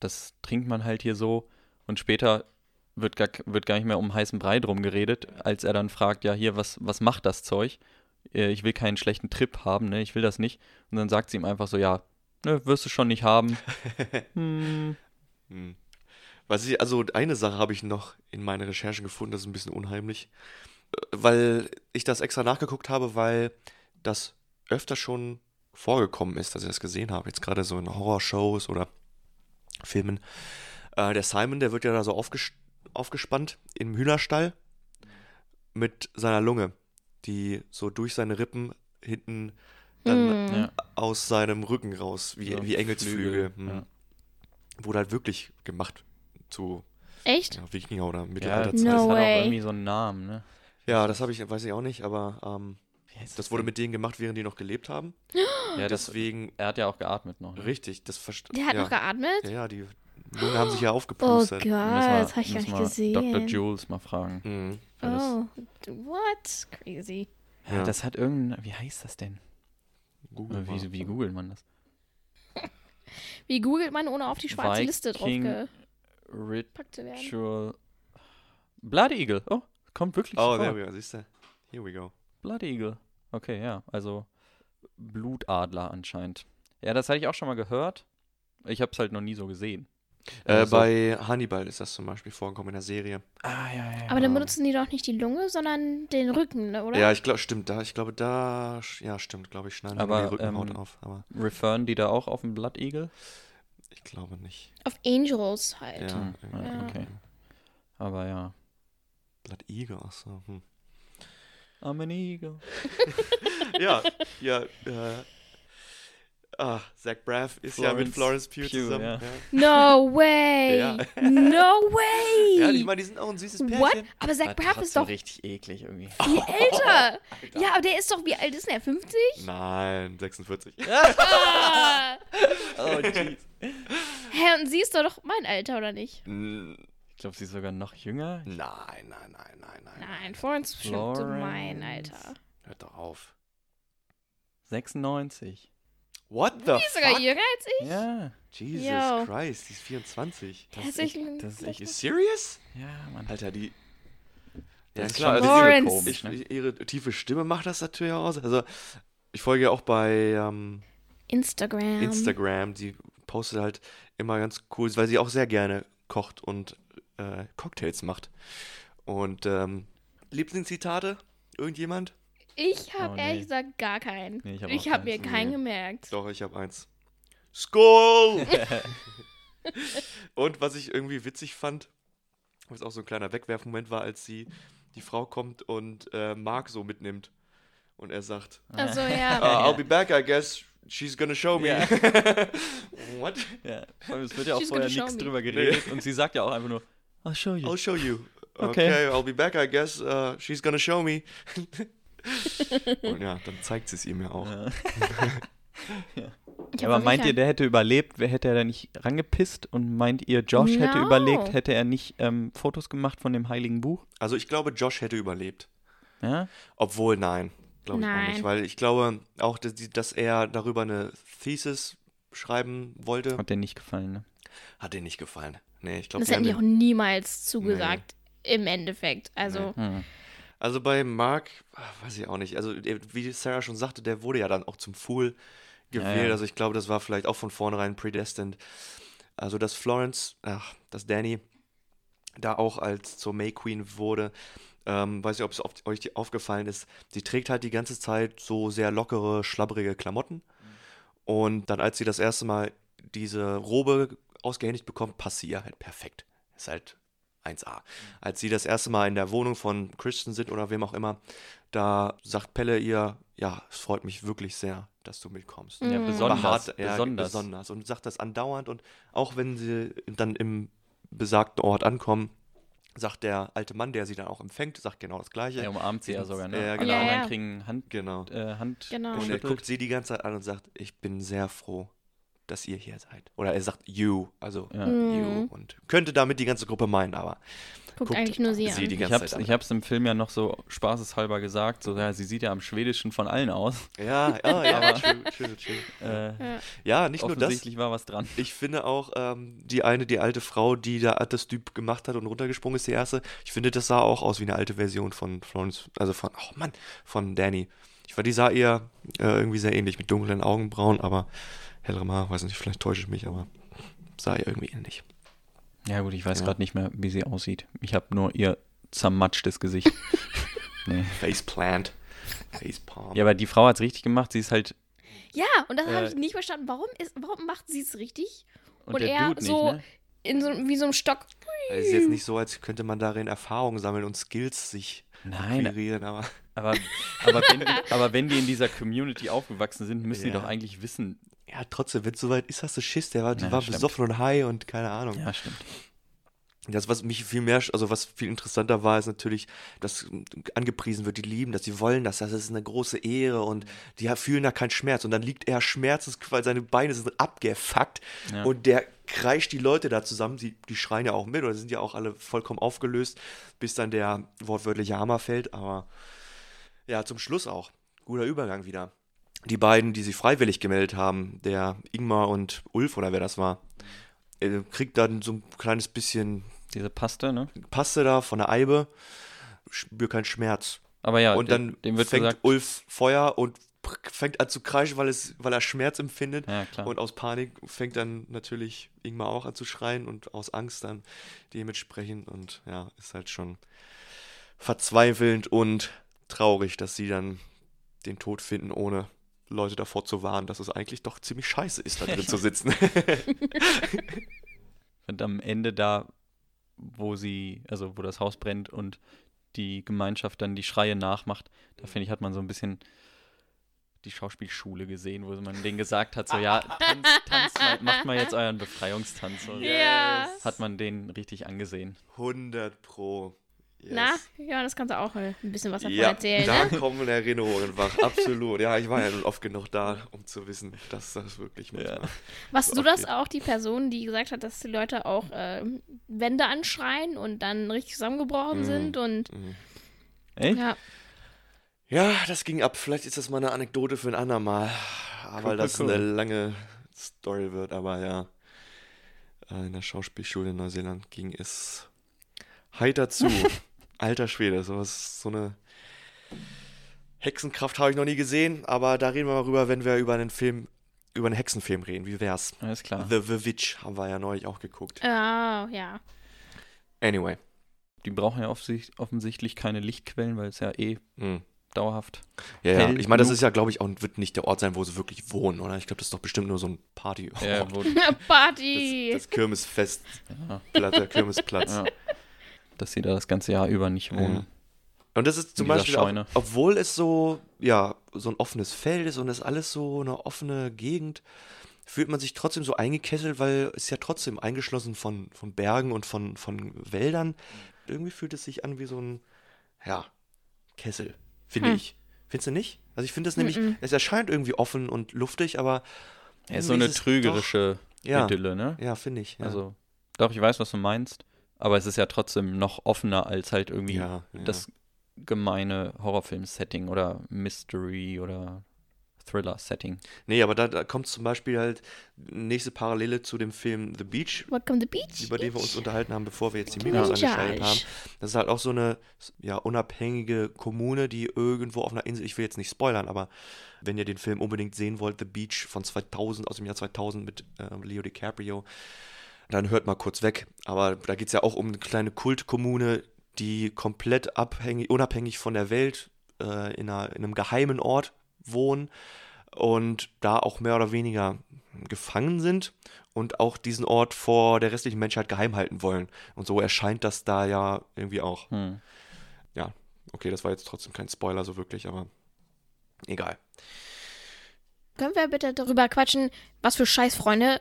das trinkt man halt hier so und später wird gar, wird gar nicht mehr um heißen Brei drum geredet, als er dann fragt, ja, hier, was, was macht das Zeug? Äh, Ich will keinen schlechten Trip haben, ne, ich will das nicht. Und dann sagt sie ihm einfach so, ja, ne, wirst du schon nicht haben. hm, Hm. Was ich, also eine Sache habe ich noch in meinen Recherchen gefunden, das ist ein bisschen unheimlich, Äh, weil ich das extra nachgeguckt habe, weil das öfter schon vorgekommen ist, dass ich das gesehen habe, jetzt gerade so in Horrorshows oder Filmen. Äh, der Simon, der wird ja da so aufges aufgespannt im Hühnerstall mit seiner Lunge, die so durch seine Rippen hinten dann Hm. ja, aus seinem Rücken raus, wie, so wie Engelsflügel. Flügel, Hm. ja. Wurde halt wirklich gemacht zu Echt? ja, Wikinger oder Ja, das, Mittelalterzeit. das No hat auch way. irgendwie so einen Namen, ne? Ja, das habe ich, weiß ich auch nicht, aber ähm, das wurde mit denen gemacht, während die noch gelebt haben. ja, das, Deswegen, er hat ja auch geatmet noch. Ne? richtig, das verstehe Der hat ja. noch geatmet? Ja, ja, die Lungen haben sich ja Oh aufgepustet. Gott, das habe ich gar nicht gesehen. Dr. Jules mal fragen. Mhm. das- Oh, what? Crazy. Ja, Ja. das hat irgendein, wie heißt das denn? Google wie, wie googelt man das? Wie googelt man, ohne auf die schwarze Liste Viking draufgepackt zu werden? Ritual. Blood Eagle. Oh, kommt wirklich Oh, vor. there we go, siehst du. Here we go. Blood Eagle. Okay, ja, also Blutadler anscheinend. Ja, das hatte ich auch schon mal gehört. Ich habe es halt noch nie so gesehen. Äh, Also- bei Hannibal ist das zum Beispiel vorgekommen in der Serie. Ah, ja, ja. Aber dann benutzen die doch nicht die Lunge, sondern den Rücken, ne, oder? Ja, ich glaube, stimmt, da, ich glaube, da, ja, stimmt, glaube ich, schneiden die Aber, die Rückenhaut ähm, auf, aber Referen die da auch auf den Blood Eagle? ich glaube nicht. Auf Angels halt. Ja, Hm, ja, okay. Aber ja. Blood Eagle, ach so. Hm. I'm an Eagle. ja, ja, äh, ah, Zach Braff ist ja mit Florence Florence Pugh, Pugh, zusammen. ja. No way! Ja. No way! Ja, ich meine, die sind auch ein süßes Pärchen. What? Aber Zach Braff ist doch richtig eklig irgendwie. viel älter. Ja, aber der ist doch, wie alt ist denn er? 50? Nein, 46. Ah. Oh, jeez. Hä, und sie ist doch doch mein Alter, oder nicht? N- Ich glaube, sie ist sogar noch jünger. Nein, nein, nein, nein, nein. Nein, Florence ist bestimmt so mein. Alter. Hört doch auf. 96. What the Die ist sogar jünger als ich. Ja. Jesus Yo. Christ, die ist 24. Das ist echt, Herzlichen das ist echt, serious? ja, Mann. Alter, die. Das Ja, ist klar, schon also Lawrence. komisch, ne? ihre tiefe Stimme macht das natürlich aus. Also, ich folge ja auch bei ähm, Instagram. Instagram. Die postet halt immer ganz cool, weil sie auch sehr gerne kocht und äh, Cocktails macht. Und ähm, Lieblingszitate? Irgendjemand? Ich habe Oh, nee. ehrlich gesagt gar keinen. Nee, ich hab habe mir keins. keinen Nee. gemerkt. Doch, ich habe eins. Skull! und was ich irgendwie witzig fand, was auch so ein kleiner Wegwerfmoment war, als sie die Frau kommt und äh, Mark so mitnimmt. Und er sagt, Also "Uh, ja. I'll be back, I guess. She's gonna show me. Ja. What? Ja, es wird ja auch She's vorher nichts drüber geredet und sie sagt ja auch einfach nur, I'll show you. I'll show you. Okay. Okay, I'll be back, I guess. Uh, she's gonna show me. und ja, dann zeigt sie es ihm ja auch. Ja. Aber meint ihr, der hätte überlebt, wer hätte er da nicht rangepisst? Und meint ihr, Josh hätte No. überlebt, hätte er nicht ähm, Fotos gemacht von dem Heiligen Buch? Also ich glaube, Josh hätte überlebt. Ja? Obwohl, nein. Glaube ich auch nicht. Weil ich glaube auch, dass, dass er darüber eine Thesis schreiben wollte, Hat dir nicht gefallen, ne? hat dir nicht gefallen. Nee, ich glaube, Das hätten die auch niemals zugesagt. Im Endeffekt. Also, Hm. Also bei Mark, ah, weiß ich auch nicht. Also der- wie Sarah schon sagte, der wurde ja dann auch zum Fool gewählt. Ja, ja. Also ich glaube, das war vielleicht auch von vornherein predestined. Also dass Florence, ach, dass Danny da auch als zur May Queen wurde, ähm, weiß nicht, ob es auf, euch die- aufgefallen ist. Sie trägt halt die ganze Zeit so sehr lockere, schlabbrige Klamotten. Und dann, als sie das erste Mal diese Robe ausgehändigt bekommt, passt sie ihr halt perfekt. Ist halt 1A. Als sie das erste Mal in der Wohnung von Christian sind oder wem auch immer, da sagt Pelle ihr, ja, es freut mich wirklich sehr, dass du mitkommst. Ja, Mhm. besonders. Beharrt- ja, besonders. besonders. Und sagt das andauernd und auch wenn sie dann im besagten Ort ankommen, sagt der alte Mann, der sie dann auch empfängt, sagt genau das Gleiche. Er umarmt sie ja sogar, ne? Ja, genau. Ja, anderen ja. kriegen Hand, Genau. äh, Hand Genau. Und er guckt sie die ganze Zeit an und sagt, ich bin sehr froh, dass ihr hier seid. Oder er sagt you, also Ja. you. Mhm. Und könnte damit die ganze Gruppe meinen, aber guckt, guckt eigentlich nur sie, sie an. die Ich ganze hab's, Zeit ich hab's im Film ja noch so spaßeshalber gesagt, so, ja, sie sieht ja am Schwedischen von allen aus. Ja, ja, ja, Aber- true, true, true. Äh, Ja, nicht nur das. offensichtlich war was dran. Ich finde auch, ähm, die eine, die alte Frau, die da das Typ gemacht hat und runtergesprungen ist, die erste, ich finde, das sah auch aus wie eine alte Version von Florence, also von, oh Mann, von Danny. Ich fand, die sah eher äh, irgendwie sehr ähnlich mit dunklen Augenbrauen, aber hellere Haar, weiß nicht, vielleicht täusche ich mich, aber sah ihr irgendwie ähnlich. Ja gut, ich weiß Ja. gerade nicht mehr, wie sie aussieht. Ich habe nur ihr zermatschtes Gesicht. nee. Faceplant. Facepalm. Ja, aber die Frau hat's richtig gemacht. Sie ist halt Ja, und das habe Äh, ich nicht verstanden. Warum, ist, warum macht sie es richtig? und, Und der er Dude so- nicht, ne? In so, wie so einem Stock. Es ist jetzt nicht so, als könnte man darin Erfahrung sammeln und Skills sich Nein, aber aber, aber, wenn die, aber wenn die in dieser Community aufgewachsen sind, müssen die Ja. doch eigentlich wissen. Ja, trotzdem, wenn es soweit ist, hast du Schiss, der war, die Ja, war besoffen und high und keine Ahnung. Ja, stimmt. Das, was mich viel mehr, also was viel interessanter war, ist natürlich, dass angepriesen wird, die lieben das, die wollen das, das ist eine große Ehre und die fühlen da keinen Schmerz. Und dann liegt er schmerzensqual, seine Beine sind abgefuckt Ja. und der kreischt die Leute da zusammen, die, die schreien ja auch mit oder sind ja auch alle vollkommen aufgelöst, bis dann der wortwörtliche Hammer fällt. Aber ja, zum Schluss auch. Guter Übergang wieder. Die beiden, die sich freiwillig gemeldet haben, der Ingmar und Ulf oder wer das war, äh, kriegt dann so ein kleines bisschen Diese Paste, ne? Paste da von der Eibe, spür keinen Schmerz. Aber ja, und dann dem wird fängt gesagt, Ulf Feuer und fängt an zu kreischen, weil, es, weil er Schmerz empfindet. Ja, klar. Und aus Panik fängt dann natürlich Ingmar auch an zu schreien und aus Angst dann dementsprechend. Und ja, ist halt schon verzweifelnd und traurig, dass sie dann den Tod finden, ohne Leute davor zu warnen, dass es eigentlich doch ziemlich scheiße ist, da drin zu sitzen. Und am Ende da, wo sie, also wo das Haus brennt und die Gemeinschaft dann die Schreie nachmacht, da finde ich, hat man so ein bisschen die Schauspielschule gesehen, wo man denen gesagt hat, so ja, tanz, tanz mal, macht mal jetzt euren Befreiungstanz. Und Ja. Hat man den richtig angesehen. 100 Pro. Yes. Na, ja, das kannst du auch äh, ein bisschen was davon ja, erzählen. da Ne? kommen Erinnerungen wach, absolut. Ja, ich war ja nun oft genug da, um zu wissen, dass das wirklich manchmal Warst so du das abgeht. auch, die Person, die gesagt hat, dass die Leute auch ähm, Wände anschreien und dann richtig zusammengebrochen Mhm. sind und Ey? ja. Ja, das ging ab. Vielleicht ist das mal eine Anekdote für ein andermal. Weil cool, das cool. eine lange Story wird. Aber ja, äh, in der Schauspielschule in Neuseeland ging es heiter zu. Alter Schwede, sowas, so eine Hexenkraft habe ich noch nie gesehen. Aber da reden wir mal rüber, wenn wir über einen Film, über einen Hexenfilm reden. Wie wär's? Alles klar. The, The Witch haben wir ja neulich auch geguckt. Ah, ja. Anyway. Die brauchen ja offensichtlich, keine Lichtquellen, weil es ja eh Hm. dauerhaft. Ja, ja. Ich meine, das ist ja, glaube ich, auch wird nicht der Ort sein, wo sie wirklich wohnen, oder? Ich glaube, das ist doch bestimmt nur so ein Party. Ja, wo, Party. Das, das Kirmesfest, ja, Platz, der Kirmesplatz. ja. Dass sie da das ganze Jahr über nicht wohnen. Und das ist zum Beispiel, auch, Scheune. obwohl es so, ja, so ein offenes Feld ist und es alles so eine offene Gegend, fühlt man sich trotzdem so eingekesselt, weil es ja trotzdem eingeschlossen von, von Bergen und von, von Wäldern. Irgendwie fühlt es sich an wie so ein, ja, Kessel, finde Hm. ich. Findest du nicht? Also ich finde das nämlich, es erscheint irgendwie offen und luftig, aber Ja, ist so eine trügerische doch, ja, Idylle, ne? ja, finde ich. Ja. Also, doch, ich weiß, was du meinst. Aber es ist ja trotzdem noch offener als halt irgendwie ja, ja. das gemeine Horrorfilm-Setting oder Mystery oder Thriller-Setting. Nee, aber da, da kommt zum Beispiel halt nächste Parallele zu dem Film The Beach, Welcome to the beach. über den wir uns unterhalten haben, bevor wir jetzt die. Mikros angeschaltet haben. Das ist halt auch so eine ja, unabhängige Kommune, die irgendwo auf einer Insel, ich will jetzt nicht spoilern, aber wenn ihr den Film unbedingt sehen wollt, The Beach von 2000, aus dem Jahr 2000 mit äh, Leo DiCaprio, dann hört mal kurz weg. Aber da geht es ja auch um eine kleine Kultkommune, die komplett abhängig, unabhängig von der Welt äh, in, einer, in einem geheimen Ort wohnen und da auch mehr oder weniger gefangen sind und auch diesen Ort vor der restlichen Menschheit geheim halten wollen. Und so erscheint das da ja irgendwie auch. Hm. Ja, okay, das war jetzt trotzdem kein Spoiler so wirklich, aber egal. Können wir bitte darüber quatschen, was für Scheißfreunde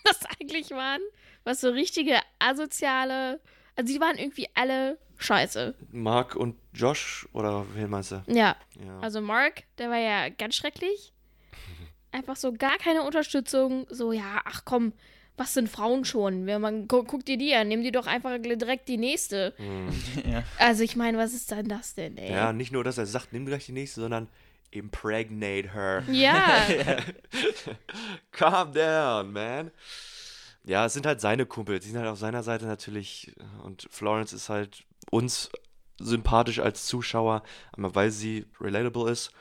das eigentlich waren? Was so richtige asoziale. Also, die waren irgendwie alle scheiße. Mark und Josh, oder wen meinst du? Ja, Ja. also Mark, der war ja ganz schrecklich. Einfach so gar keine Unterstützung. So, ja, ach komm, was sind Frauen schon? Wenn man, gu guck dir die an, nimm die doch einfach direkt die nächste. Ja. Also, ich meine, was ist denn das denn, ey? ja, nicht nur, dass er sagt, nimm gleich die nächste, sondern impregnate her. Ja. Calm down, man. Ja, es sind halt seine Kumpels. Die sind halt auf seiner Seite natürlich. Und Florence ist halt uns sympathisch als Zuschauer, einmal weil sie relatable ist.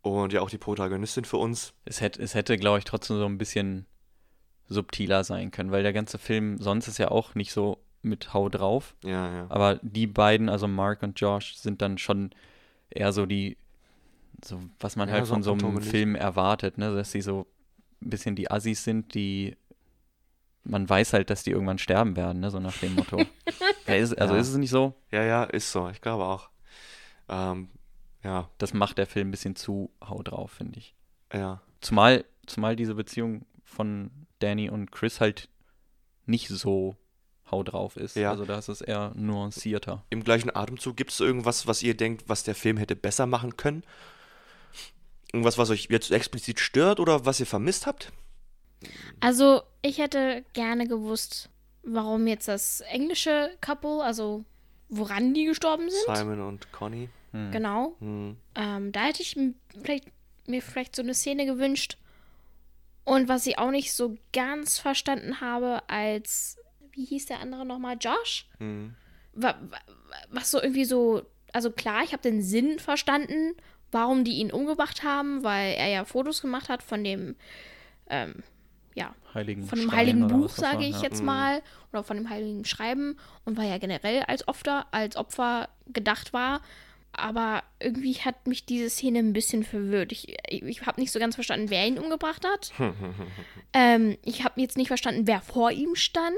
Und ja auch die Protagonistin für uns. Es hätte, es hätte, glaube ich, trotzdem so ein bisschen subtiler sein können, weil der ganze Film sonst ist ja auch nicht so mit Hau drauf. Ja, ja. Aber die beiden, also Mark und Josh, sind dann schon eher so die, so was man Ja, halt so von so einem. Film erwartet, ne? Dass sie so ein bisschen die Assis sind, die man weiß halt, dass die irgendwann sterben werden, ne? So nach dem Motto. ja, ist, also Ja. ist es nicht so? Ja, ja, ist so. Ich glaube auch. Ähm, ja, Das macht der Film ein bisschen zu Hau drauf, finde ich. ja. Zumal, zumal diese Beziehung von Danny und Chris halt nicht so Hau drauf ist. Ja. Also da ist es eher nuancierter. Im gleichen Atemzug gibt es irgendwas, was ihr denkt, was der Film hätte besser machen können? Irgendwas, was euch jetzt explizit stört oder was ihr vermisst habt? Also, ich hätte gerne gewusst, warum jetzt das englische Couple, also woran die gestorben sind. Simon und Conny. Hm. Genau. Hm. Ähm, da hätte ich vielleicht, mir vielleicht so eine Szene gewünscht. Und was ich auch nicht so ganz verstanden habe, als, wie hieß der andere nochmal, Josh? Hm. Wa- wa- Was so irgendwie so, also klar, ich habe den Sinn verstanden warum die ihn umgebracht haben, weil er ja Fotos gemacht hat von dem, ähm, ja, Heiligen von dem Stein heiligen Buch, sage war, ich ja. jetzt mal, oder von dem heiligen Schreiben und weil er generell als Opfer, als Opfer gedacht war. Aber irgendwie hat mich diese Szene ein bisschen verwirrt. Ich, ich, ich habe nicht so ganz verstanden, wer ihn umgebracht hat. ähm, ich habe jetzt nicht verstanden, wer vor ihm stand.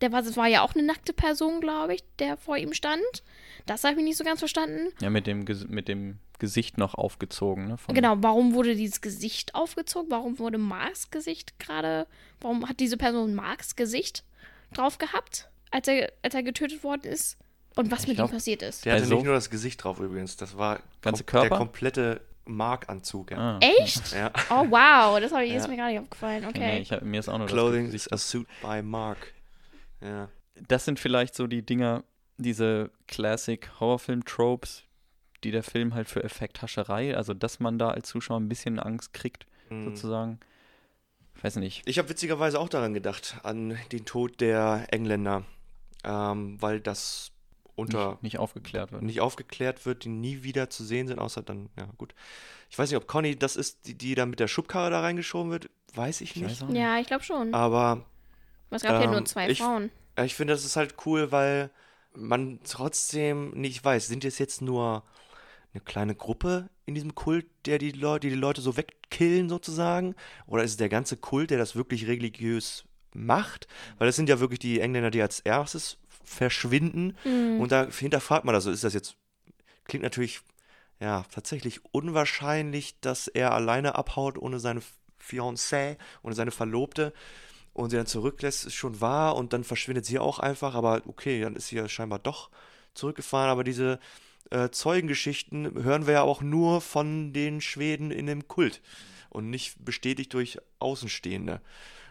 Der war, das war ja auch eine nackte Person, glaube ich, der vor ihm stand. Das habe ich nicht so ganz verstanden. Ja, mit dem, Ges- mit dem Gesicht noch aufgezogen, ne? Genau, warum wurde dieses Gesicht aufgezogen? Warum wurde Marks Gesicht gerade? Warum hat diese Person Marks Gesicht drauf gehabt, als er, als er getötet worden ist? Und was mit glaub, ihm passiert ist? Der hatte Also- nicht nur das Gesicht drauf übrigens, das war Ganze kom- der Körper? komplette Markanzug. Ja. Ah, Echt? Ja. Oh wow, das habe ich Ja. ist mir gar nicht aufgefallen. nee, Okay. ich hab, mir ist auch nur Clothing das is a suit by Mark. Ja. Das sind vielleicht so die Dinger, diese Classic Horrorfilm-Tropes, die der Film halt für Effekthascherei, also dass man da als Zuschauer ein bisschen Angst kriegt, Mhm. sozusagen. Ich weiß nicht. Ich habe witzigerweise auch daran gedacht, an den Tod der Engländer, ähm, weil das unter Nicht, nicht aufgeklärt wird. nicht aufgeklärt wird, die nie wieder zu sehen sind, außer dann, ja gut. Ich weiß nicht, ob Conny das ist, die, die dann mit der Schubkarre da reingeschoben wird, weiß ich Ich nicht. weiß auch nicht. Ja, ich glaube schon. Aber es gab ja nur ähm, zwei ich- Frauen. Ja, Ich finde, das ist halt cool, weil man trotzdem nicht weiß, sind es jetzt nur eine kleine Gruppe in diesem Kult, der die Leute, die, die Leute so wegkillen sozusagen? Oder ist es der ganze Kult, der das wirklich religiös macht? Weil das sind ja wirklich die Engländer, die als erstes verschwinden. Mhm. Und da hinterfragt man das. Ist das jetzt, klingt natürlich, ja, tatsächlich unwahrscheinlich, dass er alleine abhaut ohne seine Fiancée, ohne seine Verlobte und sie dann zurücklässt, ist schon wahr und dann verschwindet sie auch einfach, aber okay, dann ist sie ja scheinbar doch zurückgefahren, aber diese äh, Zeugengeschichten hören wir ja auch nur von den Schweden in dem Kult und nicht bestätigt durch Außenstehende.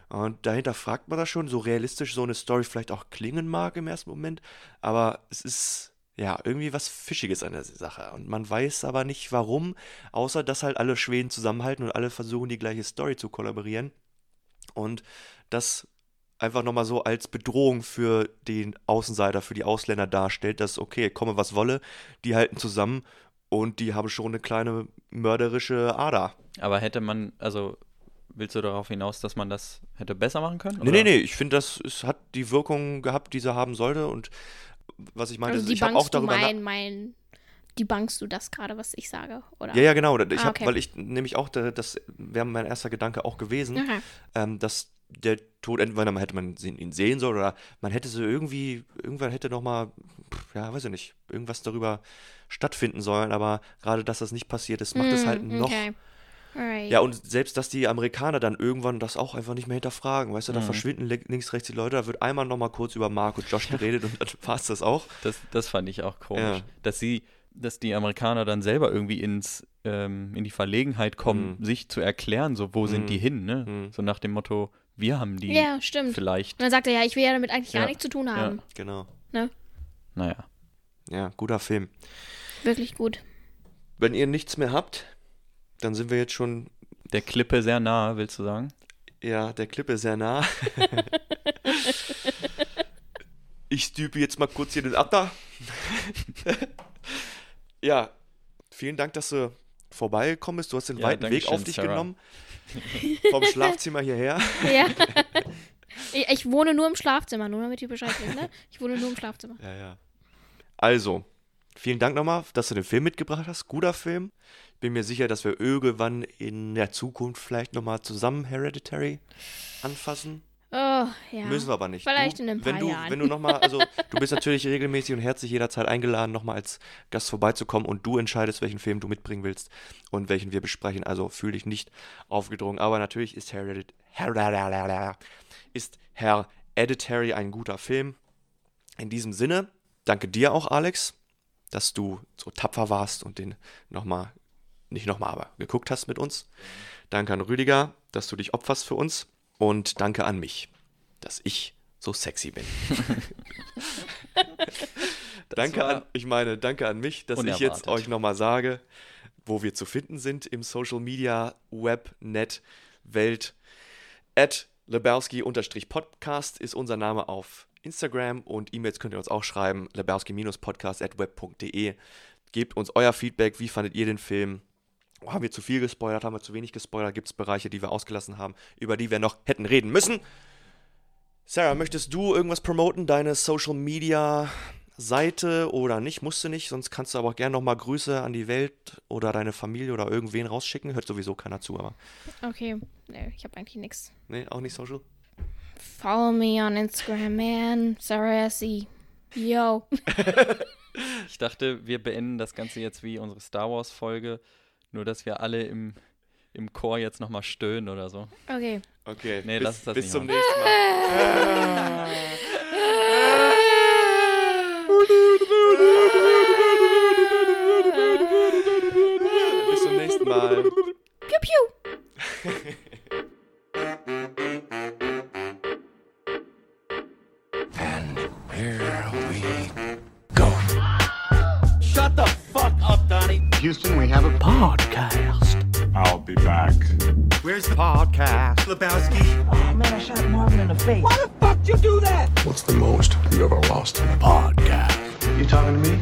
Und dahinter fragt man das schon, so realistisch so eine Story vielleicht auch klingen mag im ersten Moment, aber es ist ja irgendwie was Fischiges an der Sache. Und man weiß aber nicht warum, außer dass halt alle Schweden zusammenhalten und alle versuchen, die gleiche Story zu kollaborieren. Und das einfach nochmal so als Bedrohung für den Außenseiter, für die Ausländer darstellt, dass, okay, komme was wolle, die halten zusammen und die haben schon eine kleine mörderische Ader. Aber hätte man, also willst du darauf hinaus, dass man das hätte besser machen können? Nee, oder? nee, nee, ich finde, das es hat die Wirkung gehabt, die sie haben sollte und was ich meinte, Also ist, ich habe auch darüber mein, mein, debunkst du das gerade, was ich sage, oder? Ja, ja, genau. Ich Ah, hab, okay. weil ich nämlich auch, da- das wäre mein erster Gedanke auch gewesen, ähm, dass der Tod, entweder man hätte man ihn sehen sollen oder man hätte so irgendwie, irgendwann hätte noch mal, pff, ja, weiß ich nicht, irgendwas darüber stattfinden sollen, aber gerade, dass das nicht passiert ist, macht es halt Mm, noch. Okay. Alright. Ja, und selbst, dass die Amerikaner dann irgendwann das auch einfach nicht mehr hinterfragen, weißt du, da Mhm. verschwinden li- links, rechts die Leute, da wird einmal noch mal kurz über Mark und Josh geredet und dann war es das auch. Das, das fand ich auch komisch. Ja. Dass sie, dass die Amerikaner dann selber irgendwie ins, ähm, in die Verlegenheit kommen, Mhm. sich zu erklären, so wo sind Mhm. die hin, ne? Mhm. So nach dem Motto, wir haben die ja, stimmt. vielleicht. Und dann sagt er, ja, ich will ja damit eigentlich Ja. gar nichts zu tun haben. Genau. Naja. Ja, guter Film. Wirklich gut. Wenn ihr nichts mehr habt, dann sind wir jetzt schon Der Klippe sehr nahe, willst du sagen? Ja, der ist sehr nah. ich stüpe jetzt mal kurz hier den Atter. ja, vielen Dank, dass du vorbeigekommen bist. Du hast den Ja, weiten Weg Dankeschön, auf dich Sarah. genommen. Vom Schlafzimmer hierher. Ja. ich, ich wohne nur im Schlafzimmer, nur damit ihr Bescheid wisst, ne? Ich wohne nur im Schlafzimmer. Ja, ja. Also, vielen Dank nochmal, dass du den Film mitgebracht hast. Guter Film. Bin mir sicher, dass wir irgendwann in der Zukunft vielleicht nochmal zusammen Hereditary anfassen. Oh, ja. Müssen wir aber nicht. Vielleicht du, in ein wenn paar du, Jahren. Wenn du nochmal, also du bist natürlich regelmäßig und herzlich jederzeit eingeladen, nochmal als Gast vorbeizukommen und du entscheidest, welchen Film du mitbringen willst und welchen wir besprechen. Also fühl dich nicht aufgedrungen. Aber natürlich ist Heredit Hereditary ist Hereditary ein guter Film. In diesem Sinne, danke dir auch, Alex, dass du so tapfer warst und den nochmal, nicht nochmal, aber geguckt hast mit uns. Danke an Rüdiger, dass du dich opferst für uns. Und danke an mich, dass ich so sexy bin. danke an, ich meine, danke an mich, dass ich jetzt unerwartet. euch nochmal sage, wo wir zu finden sind im Social Media, Web, Net, Welt. At Lebowski-Podcast ist unser Name auf Instagram und E-Mails könnt ihr uns auch schreiben, lebowski-podcast at web.de. Gebt uns euer Feedback. Wie fandet ihr den Film? Oh, haben wir zu viel gespoilert? Haben wir zu wenig gespoilert? Gibt es Bereiche, die wir ausgelassen haben, über die wir noch hätten reden müssen? Sarah, möchtest du irgendwas promoten? Deine Social Media Seite oder nicht? Musst du nicht, sonst kannst du aber auch gerne nochmal Grüße an die Welt oder deine Familie oder irgendwen rausschicken. Hört sowieso keiner zu, aber. Okay, nee, ich habe eigentlich nichts. Nee, auch nicht Social? Follow me on Instagram, man. Sarah Essie. Yo. Ich dachte, wir beenden das Ganze jetzt wie unsere Star Wars-Folge, nur dass wir alle im, im Chor jetzt nochmal stöhnen oder so. Okay. Okay, Nee, bis, lass das bis nicht zum machen. nächsten Mal. bis zum nächsten Mal. Pew pew. Houston, we have a Podcast. I'll be back. Where's the podcast? Lebowski. Oh man, I shot Marvin in the face. Why the fuck did you do that? What's the most you ever lost in a Podcast. You talking to me?